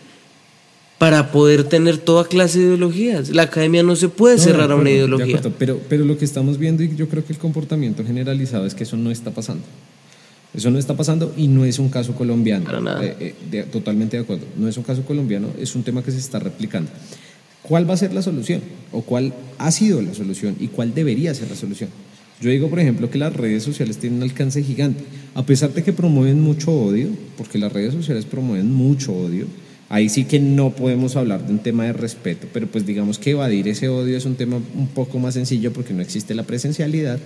para poder tener toda clase de ideologías. La academia no se puede cerrar a una ideología. pero, pero lo que estamos viendo y yo creo que el comportamiento generalizado es que eso no está pasando. Eso no está pasando y no es un caso colombiano. Para nada. Eh, eh, totalmente de acuerdo. No es un caso colombiano, es un tema que se está replicando. ¿Cuál va a ser la solución? ¿O cuál ha sido la solución? ¿Y cuál debería ser la solución? Yo digo, por ejemplo, que las redes sociales tienen un alcance gigante. A pesar de que promueven mucho odio, porque las redes sociales promueven mucho odio, ahí sí que no podemos hablar de un tema de respeto, pero pues digamos que evadir ese odio es un tema un poco más sencillo porque no existe la presencialidad,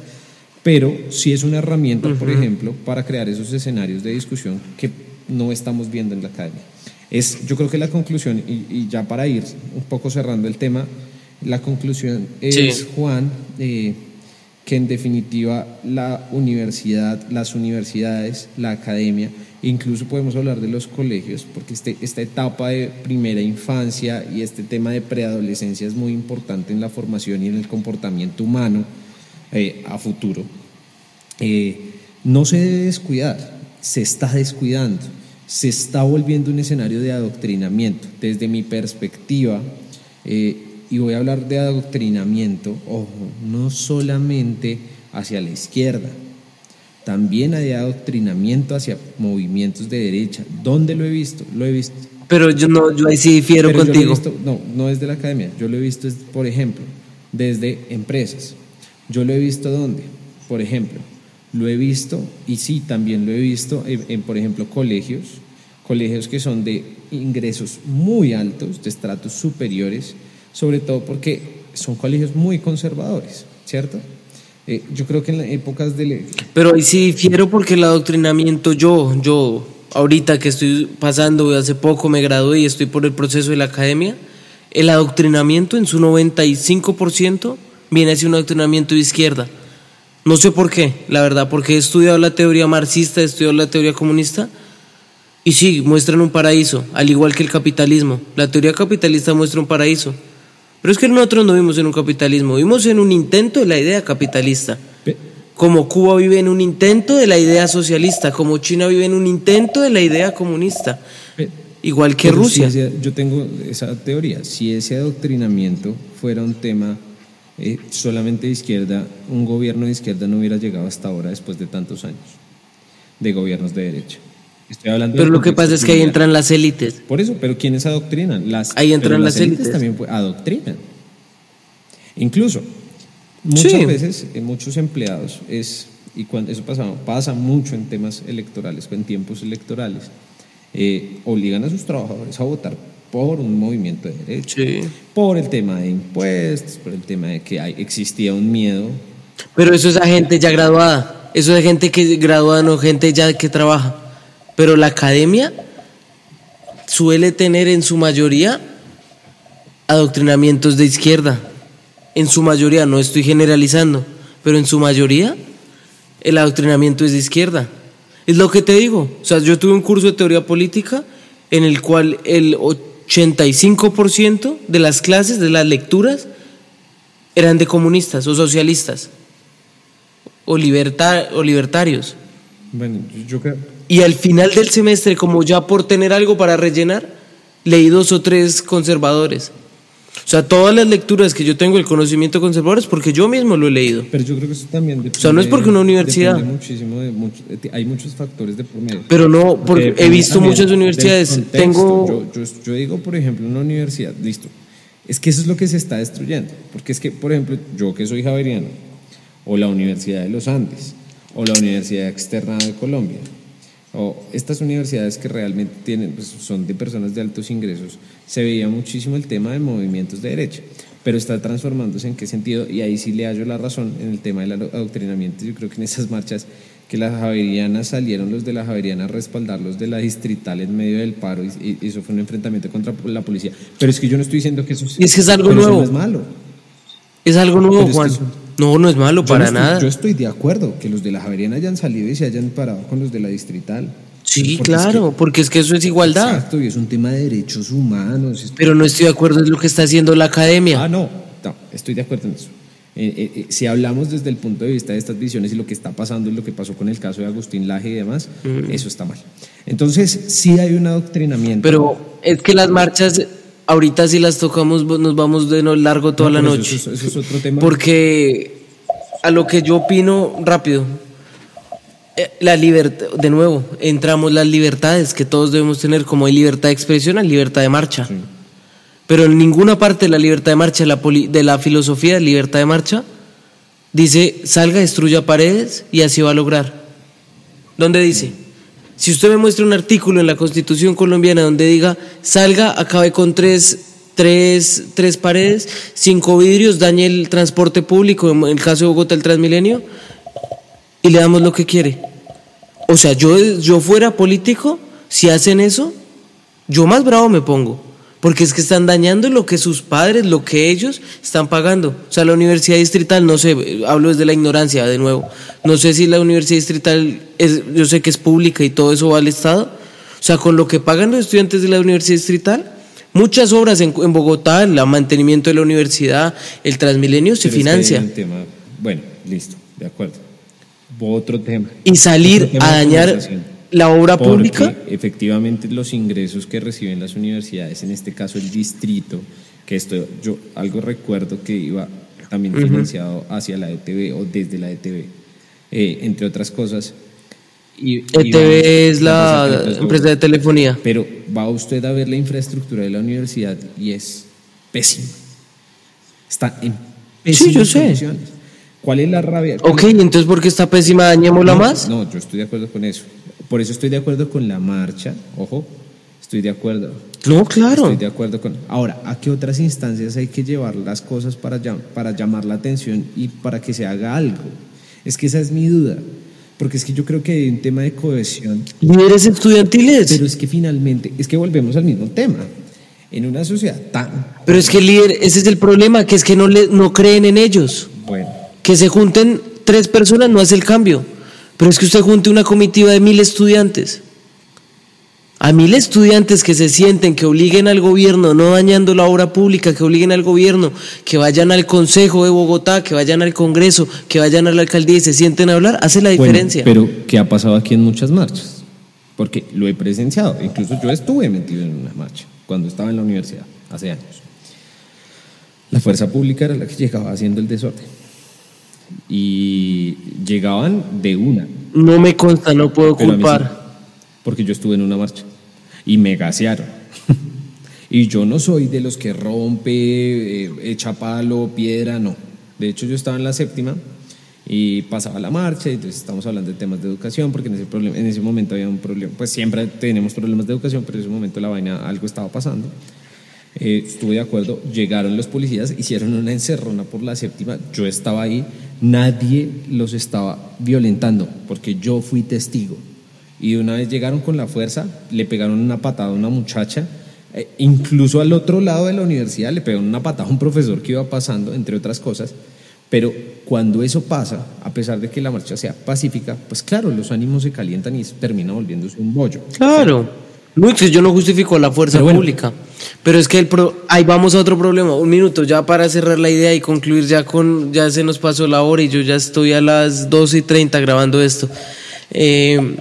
pero sí es una herramienta, por ejemplo, para crear esos escenarios de discusión que no estamos viendo en la academia. Es, yo creo que la conclusión, y, ya para ir un poco cerrando el tema, la conclusión es, Juan, eh, que en definitiva la universidad, las universidades, la academia, incluso podemos hablar de los colegios, porque este, esta etapa de primera infancia y este tema de preadolescencia es muy importante en la formación y en el comportamiento humano eh, a futuro. Eh, no se debe descuidar, se está descuidando, se está volviendo un escenario de adoctrinamiento. Desde mi perspectiva, eh, y voy a hablar de adoctrinamiento, ojo, no solamente hacia la izquierda, también hay adoctrinamiento hacia movimientos de derecha. ¿Dónde lo he visto? Lo he visto. Pero yo no, yo ahí sí difiero contigo. no, no es de la academia. Yo lo he visto, por ejemplo, desde empresas. Yo lo he visto dónde, por ejemplo, lo he visto y sí también lo he visto en por ejemplo, colegios, colegios que son de ingresos muy altos, de estratos superiores sobre todo porque son colegios muy conservadores, ¿cierto? Eh, yo creo que en épocas. Pero ahí sí difiero porque el adoctrinamiento, yo, yo, ahorita que estoy pasando, hace poco me gradué y estoy por el proceso de la academia, el adoctrinamiento en su 95% viene a ser un adoctrinamiento de izquierda. No sé por qué, la verdad, porque he estudiado la teoría marxista, he estudiado la teoría comunista, y sí, muestran un paraíso, al igual que el capitalismo. La teoría capitalista muestra un paraíso. Pero es que nosotros no vivimos en un capitalismo, vivimos en un intento de la idea capitalista. Como Cuba vive en un intento de la idea socialista, como China vive en un intento de la idea comunista. Igual que Rusia. yo tengo esa teoría. Si ese adoctrinamiento fuera un tema eh, solamente de izquierda, un gobierno de izquierda no hubiera llegado hasta ahora después de tantos años de gobiernos de derecha pero lo que pasa es que ahí entran las élites. Por eso, pero ¿quiénes adoctrinan? Las, ahí entran las, élites. también adoctrinan. Incluso, muchas veces, en muchos empleados, es, y cuando eso pasa, pasa mucho en temas electorales, en tiempos electorales, eh, obligan a sus trabajadores a votar por un movimiento de derecho, por el tema de impuestos, por el tema de que hay, existía un miedo. Pero eso es a gente ya graduada, eso es gente que graduada, no gente ya que trabaja. Pero la academia suele tener en su mayoría adoctrinamientos de izquierda. En su mayoría, no estoy generalizando, pero en su mayoría el adoctrinamiento es de izquierda. Es lo que te digo. O sea, yo tuve un curso de teoría política en el cual el 85% de las clases, de las lecturas, eran de comunistas o socialistas o, o libertarios. Bueno, yo creo... Y al final del semestre, como ya por tener algo para rellenar, leí dos o tres conservadores. O sea, todas las lecturas que yo tengo, el conocimiento conservador, es porque yo mismo lo he leído. Pero yo creo que eso también depende. O sea, no es porque una universidad. muchísimo de mucho- de- hay muchos factores de por medio. Pero no, porque he visto muchas universidades. contexto. Tengo. Yo, yo- yo digo, por ejemplo, una universidad, listo. Es que eso es lo que se está destruyendo. Porque es que, por ejemplo, yo que soy javeriano, o la Universidad de los Andes, o la Universidad Externa de Colombia, o estas universidades que realmente tienen, pues, son de personas de altos ingresos, se veía muchísimo el tema de movimientos de derecha, pero está transformándose en qué sentido, y ahí sí le hallo la razón en el tema del ado- adoctrinamiento. Yo creo que en esas marchas que las javerianas salieron los de la javeriana a respaldar los de la distrital en medio del paro, y, y eso fue un enfrentamiento contra la policía. Pero es que yo no estoy diciendo que eso Y es que es algo nuevo. no es malo. Es algo nuevo, Juan. No, no es malo Yo para estoy- nada. Yo estoy de acuerdo que los de la Javeriana hayan salido y se hayan parado con los de la distrital. Sí, Porque es claro, que- porque es que eso es igualdad. Exacto, y es un tema de derechos humanos. Pero no estoy de acuerdo en lo que está haciendo la academia. Ah, no, no, estoy de acuerdo en eso. Eh, eh, eh, si hablamos desde el punto de vista de estas visiones y lo que está pasando y lo que pasó con el caso de Agustín Laje y demás, eso está mal. Entonces, sí hay un adoctrinamiento. Pero es que las marchas, ahorita si las tocamos, nos vamos de largo toda No, la noche. Eso, eso es otro tema. Porque a lo que yo opino rápido, eh, la libertad, de nuevo, entramos las libertades que todos debemos tener, como hay libertad de expresión, hay libertad de marcha. Sí. Pero en ninguna parte de la libertad de marcha, de la, poli- de la filosofía de libertad de marcha, dice salga, destruya paredes y así va a lograr. ¿Dónde dice? Si usted me muestra un artículo en la Constitución colombiana donde diga salga, acabe con tres, tres, tres paredes, cinco vidrios, dañe el transporte público, en el caso de Bogotá el Transmilenio, y le damos lo que quiere. O sea, yo, yo fuera político, si hacen eso, yo más bravo me pongo. Porque es que están dañando lo que sus padres, lo que ellos están pagando. O sea, la universidad distrital, no sé, hablo desde la ignorancia de nuevo. No sé si la universidad distrital, es, yo sé que es pública y todo eso va al Estado. O sea, con lo que pagan los estudiantes de la universidad distrital, muchas obras en, en Bogotá, el mantenimiento de la universidad, el Transmilenio, se Pero es que hay financia. tema- Bueno, listo, de acuerdo. Otro tema. Y salir tema a dañar. La obra Porque, pública. Efectivamente, los ingresos que reciben las universidades, en este caso el distrito, que esto yo algo recuerdo que iba también financiado hacia la ETV o desde la ETV, eh, entre otras cosas. Y, ETV es la empresa de telefonía. Pero va usted a ver la infraestructura de la universidad y es pésima. Está en pésimas yo sé. condiciones. ¿Cuál es la rabia? Ok, entonces ¿por qué está pésima? Dañémosla no, más. No, yo estoy de acuerdo con eso. Por eso estoy de acuerdo con la marcha. Ojo, estoy de acuerdo. No, claro. Estoy de acuerdo con. Ahora, ¿a qué otras instancias hay que llevar las cosas para, llam- para llamar la atención y para que se haga algo? Es que esa es mi duda. Porque es que yo creo que hay un tema de cohesión. Líderes estudiantiles. Pero es que finalmente, es que volvemos al mismo tema. En una sociedad tan. Pero es que el líder, ese es el problema, que es que no, le, no creen en ellos. Bueno, Que se junten tres personas no hace el cambio. Pero es que usted junte una comitiva de mil estudiantes. A mil estudiantes que se sienten, que obliguen al gobierno, no dañando la obra pública, que obliguen al gobierno, que vayan al Consejo de Bogotá, que vayan al Congreso, que vayan a la alcaldía y se sienten a hablar, hace la Bueno, diferencia. pero ¿qué ha pasado aquí en muchas marchas? Porque lo he presenciado. Incluso yo estuve metido en una marcha cuando estaba en la universidad, hace años. La fuerza pública era la que llegaba haciendo el desorden. Y llegaban de una. no me consta, no puedo pero culpar. sí, porque yo estuve en una marcha y me gasearon. y yo no soy de los que rompe, eh, echa palo, piedra, no. De hecho, yo estaba en la séptima y pasaba la marcha y entonces estamos hablando de temas de educación porque en ese, problema, en ese momento había un problema, pues siempre tenemos problemas de educación, pero en ese momento la vaina, algo estaba pasando. Eh, estuve de acuerdo, llegaron los policías, hicieron una encerrona por la séptima, yo estaba ahí, nadie los estaba violentando, porque yo fui testigo. Y una vez llegaron con la fuerza, le pegaron una patada a una muchacha, eh, incluso al otro lado de la universidad le pegaron una patada a un profesor que iba pasando, entre otras cosas. Pero cuando eso pasa, a pesar de que la marcha sea pacífica, pues claro, los ánimos se calientan y termina volviéndose un bollo. Claro. No, yo no justifico la fuerza Pero bueno. pública. Pero es que el pro- ahí vamos a otro problema. Un minuto ya para cerrar la idea y concluir ya con. Ya se nos pasó la hora y yo ya estoy a las 12 y 30 grabando esto. Eh,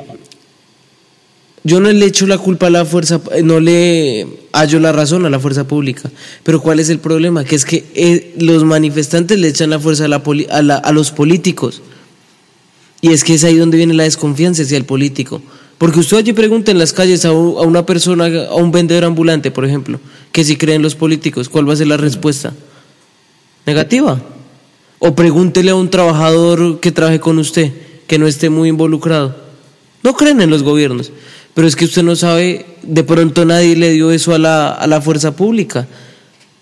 yo no le echo la culpa a la fuerza, no le hallo la razón a la fuerza pública. Pero ¿cuál es el problema? Que es que eh, los manifestantes le echan la fuerza a, la a, la, a los políticos. Y es que es ahí donde viene la desconfianza hacia el político. Porque usted allí pregunta en las calles a, una persona, a un vendedor ambulante, por ejemplo, que si creen los políticos, ¿cuál va a ser la respuesta? Negativa. O pregúntele a un trabajador que trabaje con usted, que no esté muy involucrado. No creen en los gobiernos. Pero es que usted no sabe, de pronto nadie le dio eso a la, a la fuerza pública.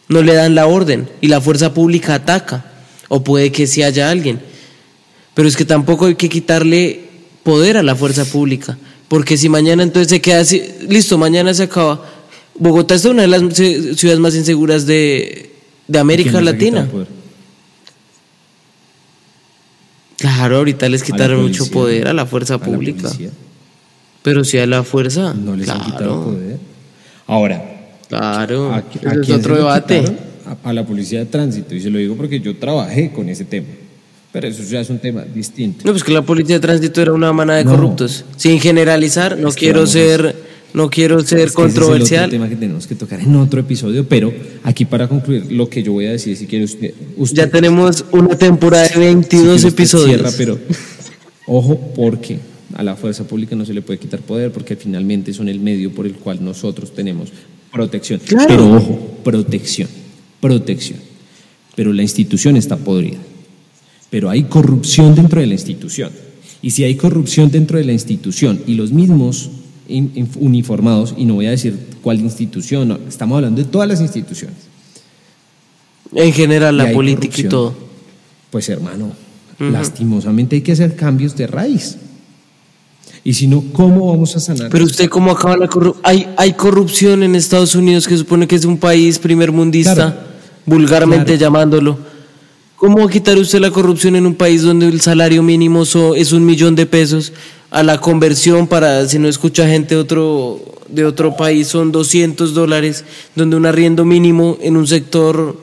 No le dan la orden y la fuerza pública ataca. O puede que sí haya alguien. Pero es que tampoco hay que quitarle poder a la fuerza pública. Porque si mañana entonces se queda así, listo, mañana se acaba. Bogotá es una de las ciudades más inseguras de, América Latina. Claro, ahorita les quitaron mucho poder a la fuerza pública. Pero si a la fuerza. No les han quitado poder. Ahora. Claro, aquí, es otro debate. A, a la policía de tránsito, y se lo digo porque yo trabajé con ese tema. Pero eso ya es un tema distinto. No, pues que la policía de tránsito era una manada de corruptos. Sin generalizar, no quiero ser, no quiero ser controversial. es tema que tenemos que tocar en otro episodio, pero aquí para concluir, lo que yo voy a decir, si quiere usted. ya tenemos una temporada de 22 episodios. pero ojo, porque a la fuerza pública no se le puede quitar poder, porque finalmente son el medio por el cual nosotros tenemos protección. Pero ojo, protección, protección. Pero la institución está podrida pero hay corrupción dentro de la institución. Y si hay corrupción dentro de la institución y los mismos uniformados, y no voy a decir cuál institución, estamos hablando de todas las instituciones. En general, la política y todo. Pues hermano, lastimosamente hay que hacer cambios de raíz. Y si no, ¿cómo vamos a sanar? Pero usted, ¿cómo acaba la corrupción? Hay, hay corrupción en Estados Unidos, que supone que es un país primermundista, vulgarmente llamándolo ¿Cómo va a quitar usted la corrupción en un país donde el salario mínimo es un millón de pesos? A la conversión para, si no escucha gente de otro, de otro país, son 200 dólares, donde un arriendo mínimo en un sector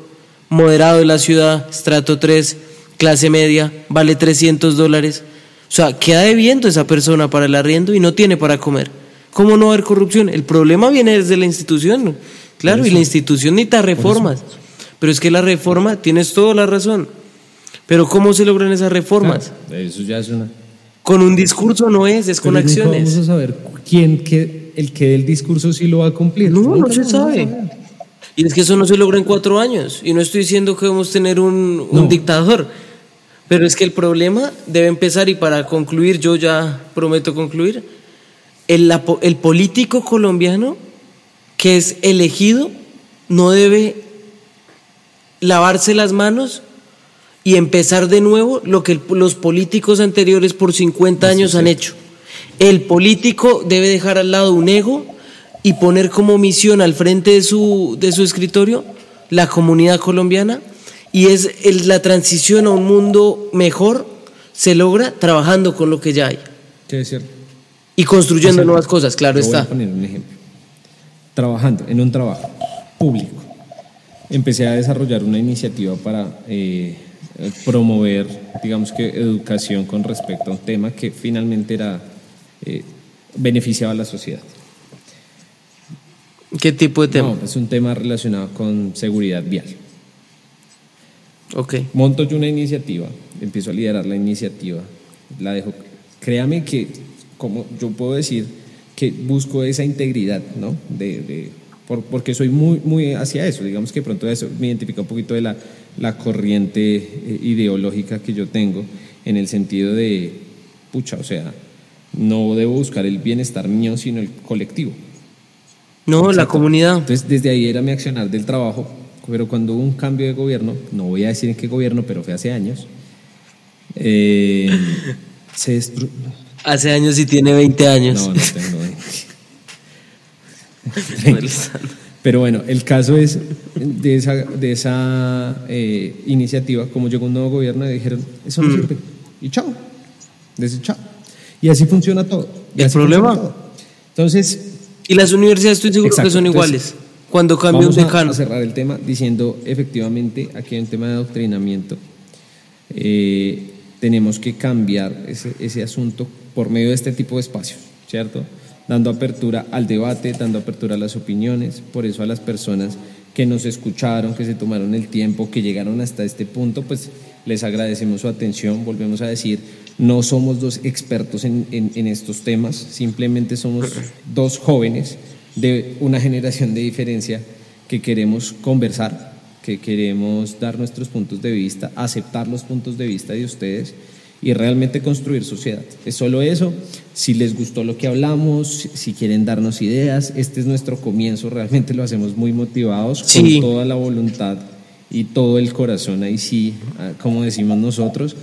moderado de la ciudad, estrato 3, clase media, vale 300 dólares. O sea, queda debiendo esa persona para el arriendo y no tiene para comer. ¿Cómo no va a haber corrupción? El problema viene desde la institución, claro, y la institución necesita reformas. Pero es que la reforma, tienes toda la razón. Pero ¿cómo se logran esas reformas? eso ya es una. Con un discurso no es, es con acciones. Vamos a saber quién que el que del discurso sí lo va a cumplir. No, no, se sabe. Y es que eso no se logra en cuatro años. Y no estoy diciendo que debemos tener un, un dictador. Pero es que el problema debe empezar, y para concluir, yo ya prometo concluir, el, el político colombiano que es elegido no debe lavarse las manos y empezar de nuevo lo que los políticos anteriores por 50 años han hecho. El político debe dejar al lado un ego y poner como misión al frente de su, de su escritorio la comunidad colombiana y es la transición a un mundo mejor se logra trabajando con lo que ya hay. Y construyendo nuevas cosas, claro está. Voy a poner un ejemplo. Trabajando en un trabajo público empecé a desarrollar una iniciativa para eh, promover, digamos que, educación con respecto a un tema que finalmente era eh, beneficiaba a la sociedad. ¿Qué tipo de tema? No, es un tema relacionado con seguridad vial. Ok. Monto yo una iniciativa, empiezo a liderar la iniciativa, la dejo. Créame que, como yo puedo decir, que busco esa integridad, ¿no? de porque soy muy, muy hacia eso. Digamos que pronto eso me identifica un poquito de la, la corriente eh, ideológica que yo tengo en el sentido de, pucha, o sea, no debo buscar el bienestar mío, sino el colectivo. No, la comunidad. Entonces, desde ahí era mi accionar del trabajo, pero cuando hubo un cambio de gobierno, no voy a decir en qué gobierno, pero fue hace años, eh, se Hace años y tiene 20 años. No, no tengo 20. Pero bueno, el caso es de esa, de esa eh, iniciativa, como llegó un nuevo gobierno, y dijeron, eso no mm. sirve. Y chao, desechado. Y así funciona todo. ¿Y el problema? Entonces... Y las universidades estoy seguro que son iguales. Cuando cambia un decano. Vamos a cerrar el tema diciendo, efectivamente, aquí hay un tema de adoctrinamiento. Eh, tenemos que cambiar ese, ese asunto por medio de este tipo de espacios, ¿cierto? Dando apertura al debate, dando apertura a las opiniones, por eso a las personas que nos escucharon, que se tomaron el tiempo, que llegaron hasta este punto, pues les agradecemos su atención, volvemos a decir, no somos dos expertos en, en estos temas, simplemente somos dos jóvenes de una generación de diferencia que queremos conversar, que queremos dar nuestros puntos de vista, aceptar los puntos de vista de ustedes y realmente construir sociedad. Es solo eso. Si les gustó lo que hablamos, si quieren darnos ideas, este es nuestro comienzo. Realmente lo hacemos muy motivados, con toda la voluntad y todo el corazón. Ahí sí, ah, como decimos nosotros.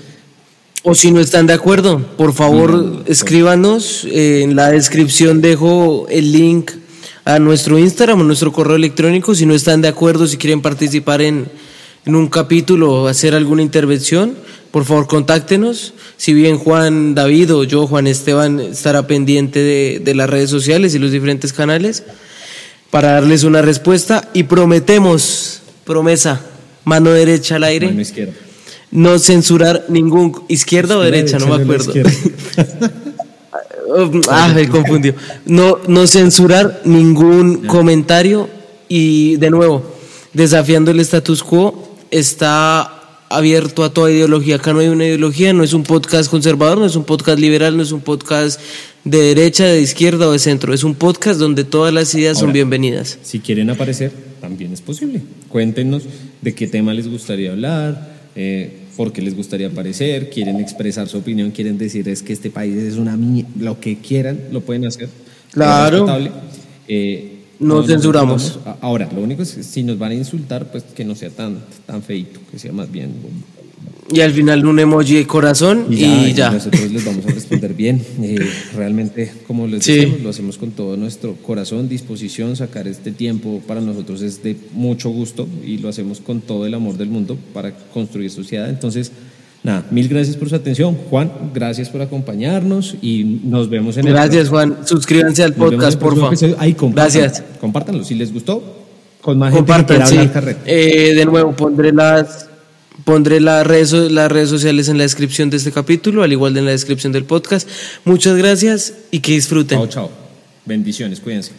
O si no están de acuerdo, por favor, escríbanos. en la descripción dejo el link a nuestro Instagram, a nuestro correo electrónico. Si no están de acuerdo, si quieren participar en, en un capítulo o hacer alguna intervención, por favor contáctenos. Si bien Juan David o yo, Juan Esteban, estará pendiente de, de, las redes sociales y los diferentes canales para darles una respuesta y prometemos, promesa, mano derecha al aire. Mano izquierda. No censurar ningún izquierda o derecha, no me acuerdo. ah, me confundió. No, no censurar ningún comentario y de nuevo, desafiando el status quo, está abierto a toda ideología. Acá no hay una ideología, no es un podcast conservador, no es un podcast liberal, no es un podcast de derecha, de izquierda o de centro. Es un podcast donde todas las ideas son bienvenidas. Si quieren aparecer, también es posible. Cuéntenos de qué tema les gustaría hablar, eh, por qué les gustaría aparecer, quieren expresar su opinión, quieren decir es que este país es una lo que quieran, lo pueden hacer. Claro. Eh, no, censuramos. Ahora, lo único es que si nos van a insultar, pues que no sea tan, tan feito, que sea más bien. Y al final un emoji de corazón y ya. nosotros les vamos a responder bien. Eh, realmente, como les decimos, lo hacemos con todo nuestro corazón, disposición. Sacar este tiempo para nosotros es de mucho gusto y lo hacemos con todo el amor del mundo para construir sociedad. Entonces, Nada, mil gracias por su atención. Juan, gracias por acompañarnos y nos vemos en el. Gracias, Juan. Suscríbanse al podcast, por favor. gracias. Compártanlo. Si les gustó, con más gente sí. eh, de nuevo, pondré las. Pondré las redes, las redes sociales en la descripción de este capítulo, al igual de en la descripción del podcast. Muchas gracias y que disfruten. Chao, chao. Bendiciones, cuídense.